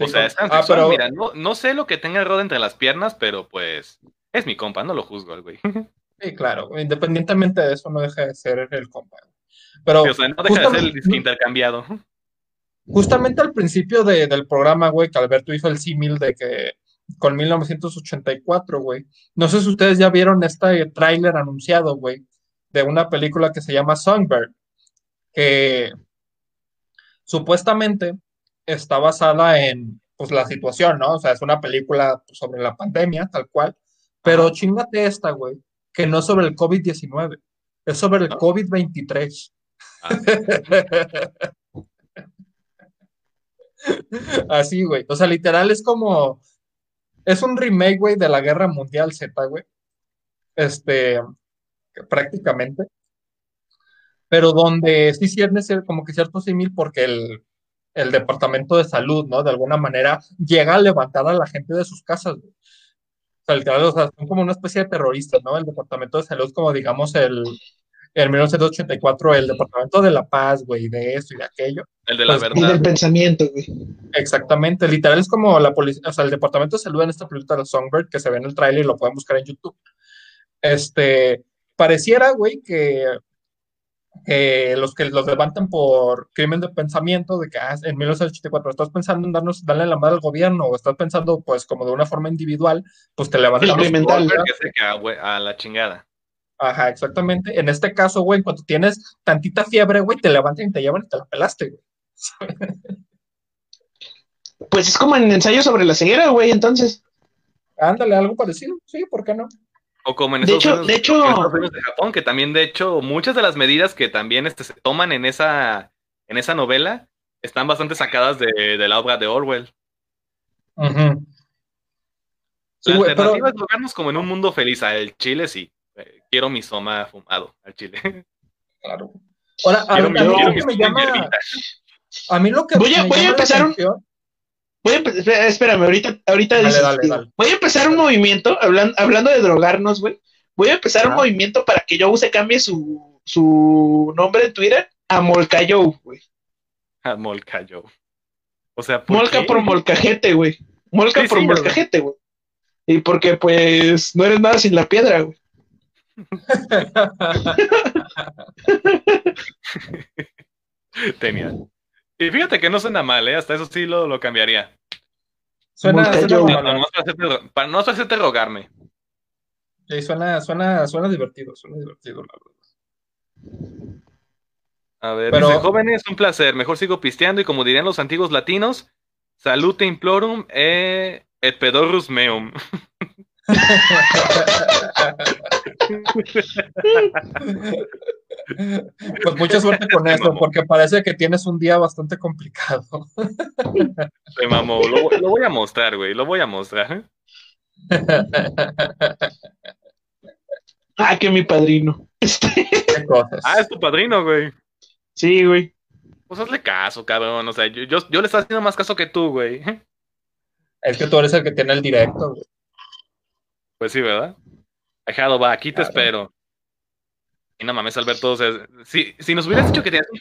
O sea, es ah, pero, mira, no, no sé lo que tenga el Roda entre las piernas, pero pues es mi compa, no lo juzgo al güey. <laughs> sí, claro, independientemente de eso, no deja de ser el compa. Pero o sea, no deja de ser el intercambiado. Justamente al principio de- del programa, güey, que Alberto hizo el símil de que con 1984, güey. No sé si ustedes ya vieron este tráiler anunciado, güey, de una película que se llama Songbird, que supuestamente está basada en pues la situación, ¿no? O sea, es una película sobre la pandemia, tal cual, pero chingate esta, güey, que no es sobre el COVID-19, es sobre el COVID-23. Ah. <laughs> Así, güey. O sea, literal es como. Es un remake, güey, de la Guerra Mundial Z, güey. Este. Prácticamente. Pero donde sí tiene como que cierto símil porque el, el Departamento de Salud, ¿no? De alguna manera llega a levantar a la gente de sus casas, güey. O sea, literal, o sea, son como una especie de terroristas, ¿no? El Departamento de Salud, como digamos, el, en 1984 el Departamento de la Paz, güey, de esto y de aquello. El de la Pues, Y verdad. del pensamiento, güey. Exactamente, literal es como la policía, o sea, el Departamento de Salud en esta película de Songbird, que se ve en el tráiler y lo pueden buscar en YouTube. Este, pareciera, güey, que, que los que los levantan por crimen de pensamiento, de que ah, en 1984 estás pensando en darnos, darle la madre al gobierno, o estás pensando, pues, como de una forma individual, pues te levantan cae, güey, a la chingada. Ajá, exactamente. En este caso, güey, en cuanto tienes tantita fiebre, güey, te levantan y te llevan y te la pelaste, güey. Pues es como en ensayo sobre la ceguera, güey, entonces. Ándale, algo parecido. Sí, ¿por qué no? O como en De Estados hecho- de hecho- de Japón, que también, de hecho, muchas de las medidas que también este, se toman en esa, en esa novela están bastante sacadas de, de la obra de Orwell. Ujú. Sí, la pero- alternativa es drogarnos como en un mundo feliz. Al chile sí. Eh, Quiero mi soma fumado al chile. Claro. Ahora, a, Quiero mí- mi- a mí quiero lo que me llama, hierbita. a mí lo que Voy a- me voy a llama la empezar un- Voy a espérame, ahorita, ahorita Dale, dices, dale, dale. voy a empezar un movimiento, hablan- hablando de drogarnos, güey. Voy a empezar un Ajá. movimiento para que Joe se cambie su, su nombre en Twitter a Molcayo, güey. A Molcayo. O sea, ¿por Molca qué? por molcajete, güey. Molca Sí, por sí, molcajete, güey. Y porque, pues, no eres nada sin la piedra, güey. <laughs> <laughs> Tenía. Y fíjate que no suena mal, ¿eh? Hasta eso sí lo, lo cambiaría. suena, Para, no hacerte, ro- para no hacerte rogarme. sí, suena, suena, suena divertido, suena divertido, la verdad. A ver, Pero- dice, jóvenes, un placer. Mejor sigo pisteando y como dirían los antiguos latinos, salute implorum e et pedorus meum. <laughs> <laughs> Pues mucha suerte con <laughs> eso, porque parece que tienes un día bastante complicado. <laughs> Se mamó. Lo, lo voy a mostrar, güey. Lo voy a mostrar. <laughs> Ah, que mi padrino. Este, Qué cosas. Ah, es tu padrino, güey. sí, güey. Pues hazle caso, cabrón. O sea, yo, yo, yo le estoy haciendo más caso que tú, güey. Es que tú eres el que tiene el directo, güey. Pues sí, ¿verdad? Dejado, va, aquí te Claro. espero. Y no mames, Alberto, o sea, si, si nos hubieras dicho que tenías un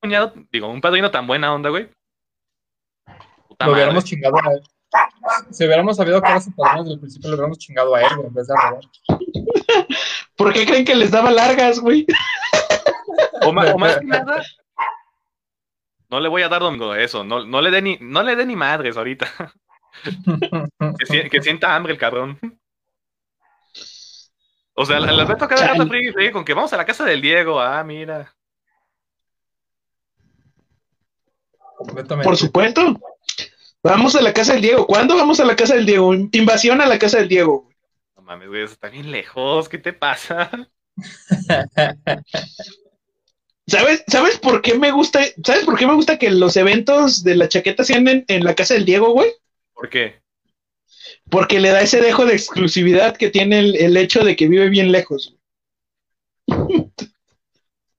cuñado, digo, un padrino tan buena onda, güey. Puta Lo madre. hubiéramos chingado a él. Si hubiéramos sabido que era su padrino desde el principio, lo hubiéramos chingado a él, güey, en vez de a robar. ¿Por qué creen que les daba largas, güey? O, ma- o más que <laughs> nada, no le voy a dar domingo eso, no, no le dé ni, no le dé ni madres ahorita. <laughs> Que, si- que sienta hambre el cabrón. O sea, el Alberto cada rato y con que vamos a la casa del Diego, ah, mira. Por supuesto. Vamos a la casa del Diego. ¿Cuándo vamos a la casa del Diego? Invasión a la casa del Diego. güey. No mames, güey, eso está bien lejos, ¿qué te pasa? <laughs> ¿Sabes, ¿Sabes por qué me gusta? ¿Sabes por qué me gusta que los eventos de la chaqueta sean en, en la casa del Diego, güey? ¿Por qué? Porque le da ese dejo de exclusividad que tiene el, el hecho de que vive bien lejos.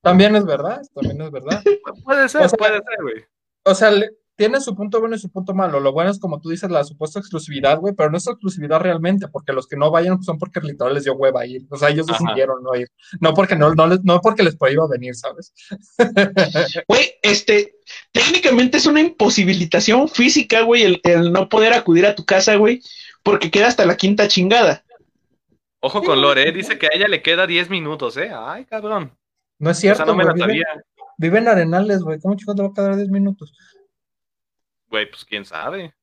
También es verdad, también es verdad. <laughs> Puede ser, O sea, puede ser, güey. O sea, le- tiene su punto bueno y su punto malo. Lo bueno es, como tú dices, la supuesta exclusividad, güey, pero no es exclusividad realmente, porque los que no vayan son porque literal les dio hueva ir. O sea, ellos Ajá. decidieron no ir. No porque no, no, les- no porque les prohíba venir, ¿sabes? <laughs> Güey, este, técnicamente es una imposibilitación física, güey, el, el no poder acudir a tu casa, güey, porque queda hasta la quinta chingada. Ojo con Lore, ¿eh? dice que a ella le queda 10 minutos, ¿eh? Ay, cabrón. No es cierto, no me la güey, vive, sabía. vive en Arenales, güey. ¿Cómo chicos te va a quedar 10 minutos? Güey, pues quién sabe.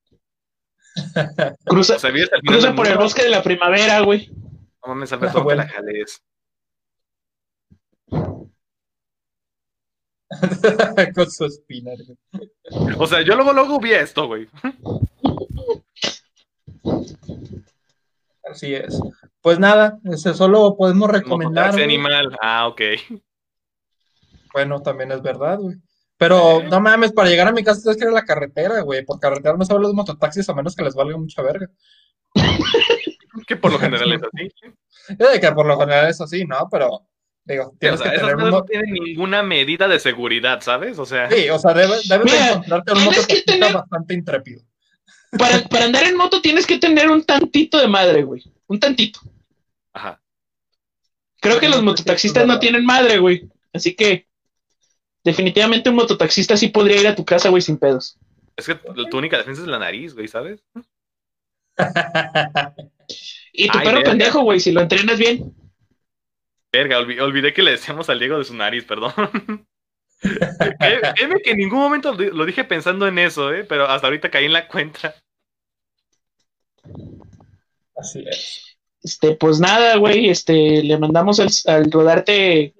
<laughs> Cruza, O sea, por el bosque de la primavera, güey. No mames, Alberto, Ah, la jales. <laughs> Con su espina. güey. O sea, yo luego, luego vi esto, güey. Así es. Pues nada, ese solo podemos recomendar. Güey. animal. Ah, ok. Bueno, también es verdad, güey. Pero no mames, para llegar a mi casa tienes que ir a la carretera, güey. Por carretera no se de mototaxis a menos que les valga mucha verga. <laughs> Que por lo general es así. Yo de que por lo general es así, ¿no? Pero, digo, O tienes sea, que tener un no tienen ninguna medida de seguridad, ¿sabes? O sea, Sí, o sea, debes, debes Mira, encontrarte un tienes que mototaxista tener- bastante intrépido. Para, para andar en moto tienes que tener un tantito de madre, güey. Un tantito. ajá. Creo que los mototaxistas no tienen madre, güey. Así que definitivamente un mototaxista sí podría ir a tu casa, güey, sin pedos. Es que tu única defensa es la nariz, güey, ¿sabes? <laughs> Y tu Ay, perro verga. pendejo, güey, si lo entrenas bien. Verga, olvi- olvidé que le decíamos al Diego de su nariz, perdón. <laughs> Cré- Créeme que en ningún momento lo di- lo dije pensando en eso, ¿eh? Pero hasta ahorita caí en la cuenta. Así es. Este, pues nada, güey, este, le mandamos al, al rodarte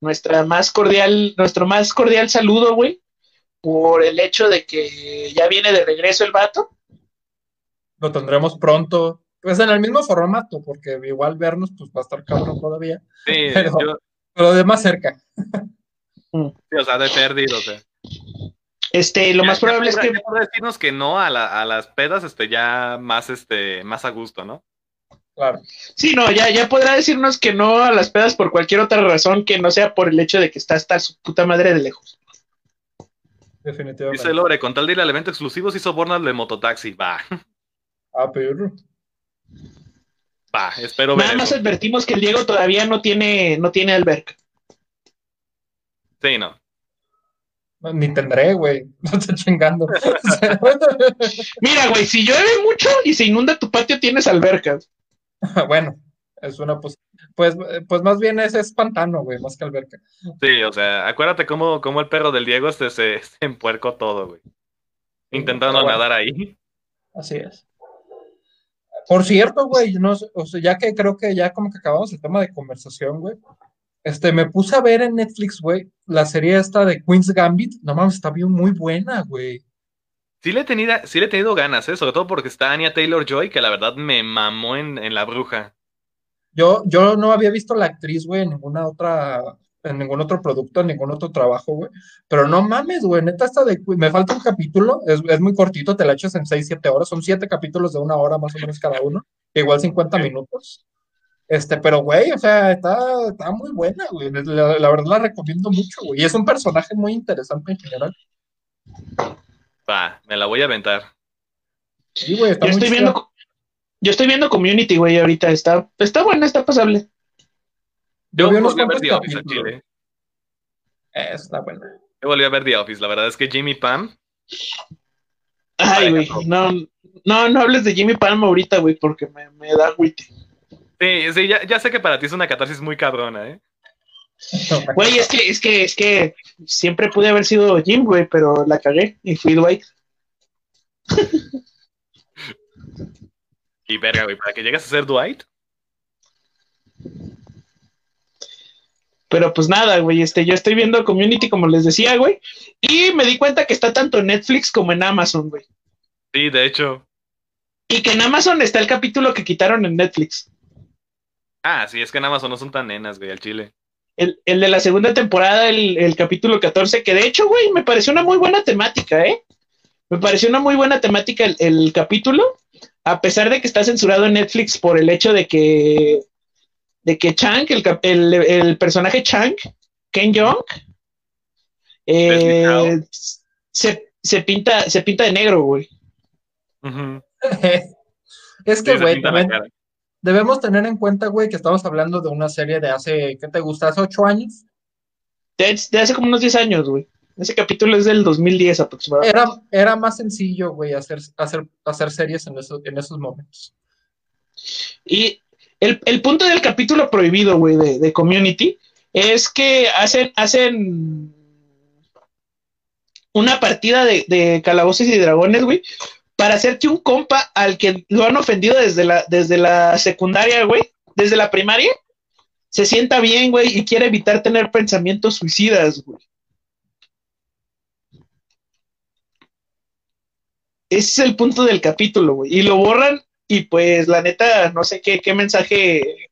nuestra más cordial, nuestro más cordial saludo, güey, por el hecho de que ya viene de regreso el vato. Lo tendremos pronto. Pues en el mismo formato, porque igual vernos, pues va a estar cabrón todavía. Sí, <laughs> Pero- yo, Pero de más cerca. <laughs> sí, o sea, de perdido, o sea. Este, lo Ya- más ya probable es que decirnos que no a, la- a las pedas, este, ya más, este, más a gusto, ¿no? Claro. Sí, no, ya, ya podrá decirnos que no a las pedas por cualquier otra razón que no sea por el hecho de que está hasta su puta madre de lejos. Definitivamente. Dice Lore, con tal de ir al evento exclusivo, sí sobornas de mototaxi. Va, Ah, perro. va, espero ver Nada más advertimos que el Diego todavía no tiene, no tiene alberca. Sí, no. Ni tendré, güey. <laughs> No estoy chingando. <laughs> Mira, güey, si llueve mucho y se inunda tu patio, tienes albercas. <laughs> bueno, es una pos- pues, pues más bien ese es pantano, güey, más que alberca. Sí, o sea, acuérdate cómo, cómo el perro del Diego este, se, se <laughs> empuercó todo, güey. Intentando bueno. nadar ahí. Así es. Por cierto, güey, no, o sea, ya que creo que ya como que acabamos el tema de conversación, güey. Este, me puse a ver en Netflix, güey, la serie esta de Queen's Gambit. No mames, está bien muy buena, güey. Sí le, he tenido, sí le he tenido ganas, ¿eh? Sobre todo porque está Anya Taylor-Joy, que la verdad me mamó en, en La Bruja. Yo, yo no había visto la actriz, güey, en ninguna otra, en ningún otro producto, en ningún otro trabajo, güey. Pero no mames, güey, neta esta de, me falta un capítulo, es, es muy cortito, te la echas en 6, 7 horas, son 7 capítulos de una hora más o menos cada uno, igual 50 minutos. Este, pero güey, o sea, está, está muy buena, güey. La, la verdad la recomiendo mucho, güey. Y es un personaje muy interesante en general. Va, me la voy a aventar. Sí, güey, está Yo muy estoy viendo, yo estoy viendo Community, güey, ahorita. Está, está buena, está pasable. Yo vi unos volví a ver The Office al capítulos. Chile. Eh, está buena. Yo volví a ver The Office. La verdad es que Jimmy Pam, Ay, güey, no, no, no hables de Jimmy Palma ahorita, güey, porque me, me da agüite. sí, sí, ya, ya sé que para ti es una catarsis muy cabrona, ¿eh? Güey, es que, es que, es que siempre pude haber sido Jim, güey, pero la cagué y fui Dwight. Y verga, güey, para que llegues a ser Dwight. Pero pues nada, güey, este, yo estoy viendo Community, como les decía, güey, y me di cuenta que está tanto en Netflix como en Amazon, güey. Sí, de hecho. Y que en Amazon está el capítulo que quitaron en Netflix. Ah, sí, es que en Amazon no son tan nenas, güey, al chile. El, el de la segunda temporada, el, el capítulo 14, que de hecho, güey, me pareció una muy buena temática, ¿eh? Me pareció una muy buena temática el, el capítulo, a pesar de que está censurado en Netflix por el hecho de que, de que Chang, el, cap- el, el personaje Chang, Ken Jeong, eh, se, se, pinta, se pinta de negro, güey. <laughs> Es que, güey, también cara. Debemos tener en cuenta, güey, que estamos hablando de una serie de hace, ¿qué te gusta? ¿Hace ocho años? De, de hace como unos 10 años, güey. Ese capítulo es del 2010 aproximadamente. Era, era más sencillo, güey, hacer, hacer, hacer series en, esos en esos momentos. Y el, el punto del capítulo prohibido, güey, de, de Community, es que hacen, hacen una partida de, de calabozos y dragones, güey, para hacerte un compa al que lo han ofendido desde la, desde la secundaria, güey, desde la primaria, se sienta bien, güey, y quiere evitar tener pensamientos suicidas, güey. Ese es el punto del capítulo, güey. Y lo borran y pues la neta, no sé qué, qué mensaje,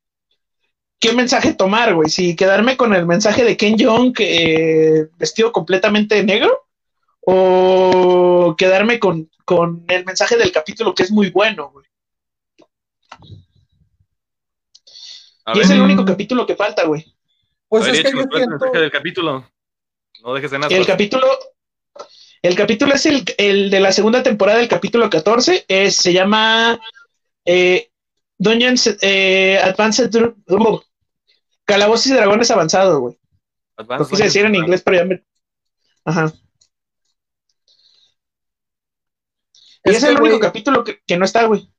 qué mensaje tomar, güey. Si quedarme con el mensaje de Ken Jong eh, vestido completamente negro o quedarme con, con el mensaje del capítulo que es muy bueno, güey. A Y ver, es el único capítulo que falta, güey. Pues es que Edge, yo ¿cuál es el del capítulo. No dejes de nada. El capítulo, el capítulo es el, el de la segunda temporada, el capítulo 14, es, se llama eh, Dungeons eh, Advanced Dr- uh, Calabozos y Dragones Avanzado, güey. Advance Lo quise decir en inglés, pero ya me... Ajá. Y Es es, que, el único capítulo que, que no está, güey.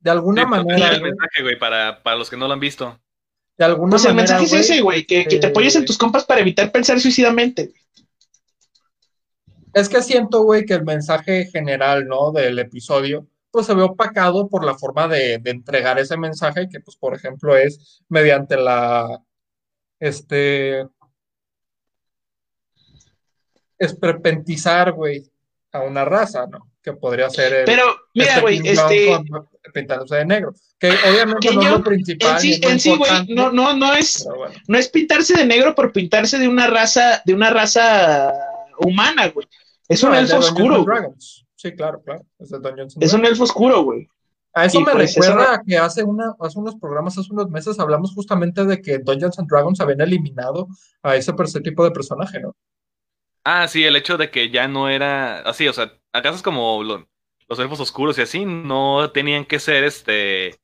de alguna Sí, pues, manera, es el mensaje, güey, para, para los que no lo han visto. de alguna Pues el manera, mensaje es ese, güey, que, que te eh, apoyes en tus compas para evitar pensar suicidamente. güey. Es que siento, güey, que el mensaje general, ¿no? Del episodio, pues se ve opacado por la forma de, de entregar ese mensaje, que, pues, por ejemplo, es mediante la, este, esperpentizar, güey, a una raza, ¿no? Que podría ser el, Pero, mira, güey, este... con- pintándose de negro. Que obviamente Que no es lo principal. En sí, en güey, no, no, no es, bueno. no es pintarse de negro por pintarse de una raza, de una raza humana, güey. Es un No, elfo oscuro. Sí, claro, claro. Es un elfo oscuro, güey. A eso y me pues, recuerda eso- a que hace, una, hace unos programas, hace unos meses, hablamos justamente de que Dungeons and Dragons habían eliminado a ese, ese tipo de personaje, ¿no? Ah, sí, el hecho de que ya no era así, o sea, acaso es como lo- los elfos oscuros y así, no tenían que ser este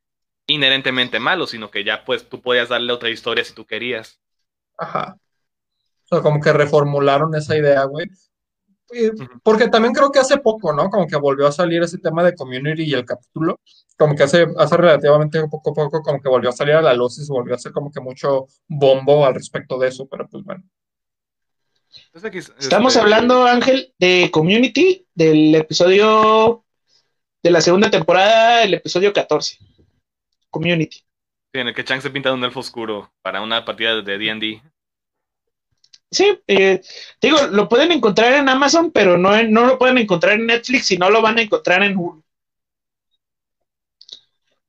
inherentemente malos, sino que ya pues tú podías darle otra historia si tú querías. Ajá. O sea, como que reformularon esa idea, güey. Y-. Porque también creo que hace poco, ¿no? Como que volvió a salir ese tema de community y el capítulo. Como que hace, hace relativamente poco a poco, como que volvió a salir a la luz y se volvió a hacer como que mucho bombo al respecto de eso, pero pues bueno. Entonces, aquí, Estamos este, hablando, Ángel, de Community, del episodio de la segunda temporada, el episodio 14. Community. sí, en el que Chang se pinta de un elfo oscuro para una partida de D&D. Sí, eh, digo, lo pueden encontrar en Amazon, pero no, no lo pueden encontrar en Netflix y no lo van a encontrar en Hulu.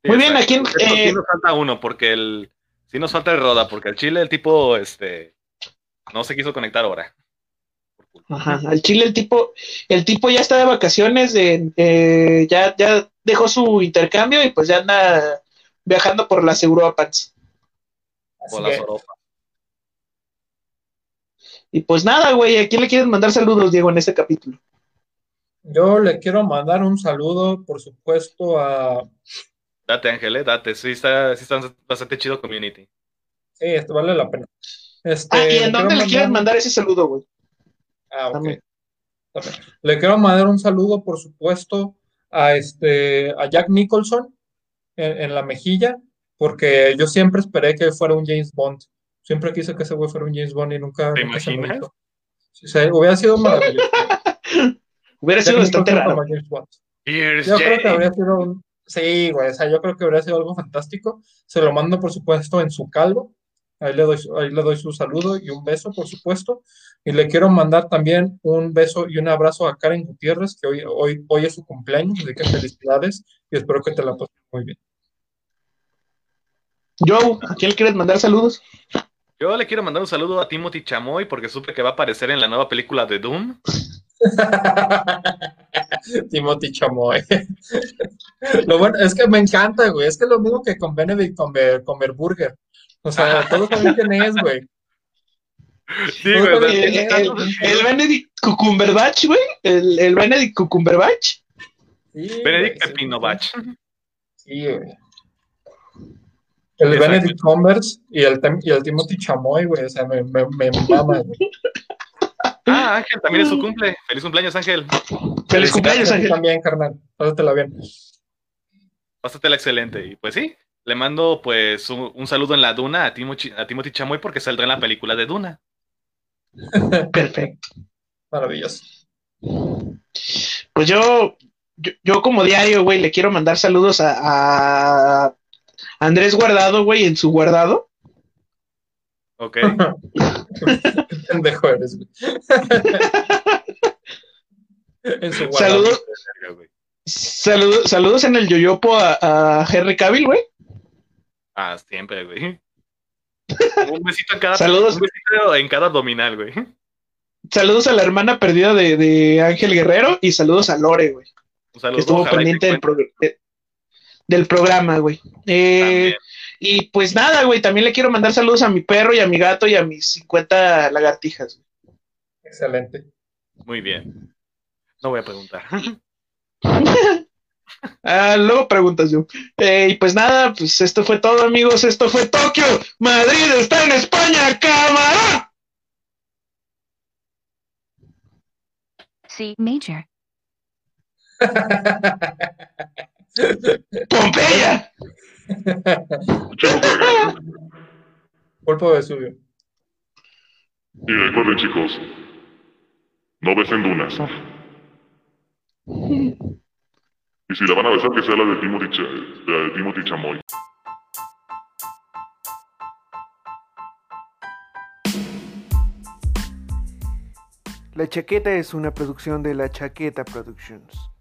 Sí, Muy bien, aquí, eh, sí nos falta uno, porque el sí nos falta el Roda, porque el Chile el tipo este no se quiso conectar ahora. Ajá, al Chile el tipo, el tipo ya está de vacaciones, de, eh, ya, ya dejó su intercambio y pues ya anda viajando por las Europas. Así O la que, Soropa. Y pues nada, güey, ¿a quién le quieres mandar saludos, Diego, en este capítulo? yo le quiero mandar un saludo, por supuesto, a. Date, Ángel, eh, date. Sí está, sí está bastante chido Community. Sí, esto vale la pena. Este, Ah, ¿y en dónde quiero le quieres mandar ese saludo, güey? Ah, ok. También. También. Le quiero mandar un saludo, por supuesto, a este a Jack Nicholson en, en la mejilla, porque yo siempre esperé que fuera un James Bond. Siempre quise que ese güey fuera un James Bond y nunca, ¿Te nunca se me imaginas? hizo. Sí, sí, hubiera sido maravilloso. <laughs> Hubiera Jack sido bastante raro. Yo creo que habría sido un... Sí, güey, o sea, yo creo que habría sido algo fantástico. Se lo mando, por supuesto, en su calvo. Ahí le doy, su- ahí le doy su saludo y un beso, por supuesto. Y le quiero mandar también un beso y un abrazo a Karen Gutiérrez, que hoy, hoy, hoy es su cumpleaños, así que felicidades y espero que te la pases muy bien. Joe, ¿a quién le quieres mandar saludos? Yo le quiero mandar un saludo a Timothy Chamoy porque supe que va a aparecer en la nueva película de Doom. <laughs> Timothy Chamoy. Lo bueno es que me encanta, güey. Es que es lo mismo que con Benedict Cumber- Cumberburger. O sea, <laughs> todos saben quién es, güey. Sí, güey, El, el, el Benedict Cucumberbatch, güey. El, el Benedict Cucumberbatch. Sí, Benedict sí, Pepinovach. Sí, güey. El. Benedict Cumberbatch y el, y el Timothy Chamoy, güey. O sea, me, me, me mama, güey. <laughs> Ah, Ángel, también es su cumple. Feliz cumpleaños, Ángel. Feliz cumpleaños, Ángel. También, carnal. Pásatela bien. Pásatela excelente. Y pues sí, le mando pues un, un saludo en la Duna a Timothy, a Timothy Chamoy porque saldrá en la película de Duna. <laughs> Perfecto. Maravilloso. Pues yo, yo, yo como diario, güey, le quiero mandar saludos a, a Andrés Guardado, güey, en su guardado. Ok. <laughs> Qué pendejo eres, güey. en su. Saludos, saludos, saludos en el yoyopo a, a Henry Cavill, güey. Ah, siempre, güey. <laughs> Un besito en cada, Saludos. un besito en cada abdominal, güey. Saludos a la hermana perdida de, de Ángel Guerrero y saludos a Lore, güey. Un Que saludo. estuvo ojalá y pendiente te del, de- del programa, güey. Eh, También. Y pues nada, güey, también le quiero mandar saludos a mi perro y a mi gato y a mis 50 lagartijas. Excelente. Muy bien. No voy a preguntar. <laughs> Ah, luego preguntas yo. Eh, y pues nada, pues esto fue todo, amigos. Esto fue Tokio. Madrid está en España, cámara. C major. <laughs> Pompeya. Pulpo de Vesubio. Y recuerden, chicos, no besen dunas. Y si la van a besar, que sea la de Timothy, Ch- la de Timothy Chamoy. La Chaqueta es una producción de La Chaqueta Productions.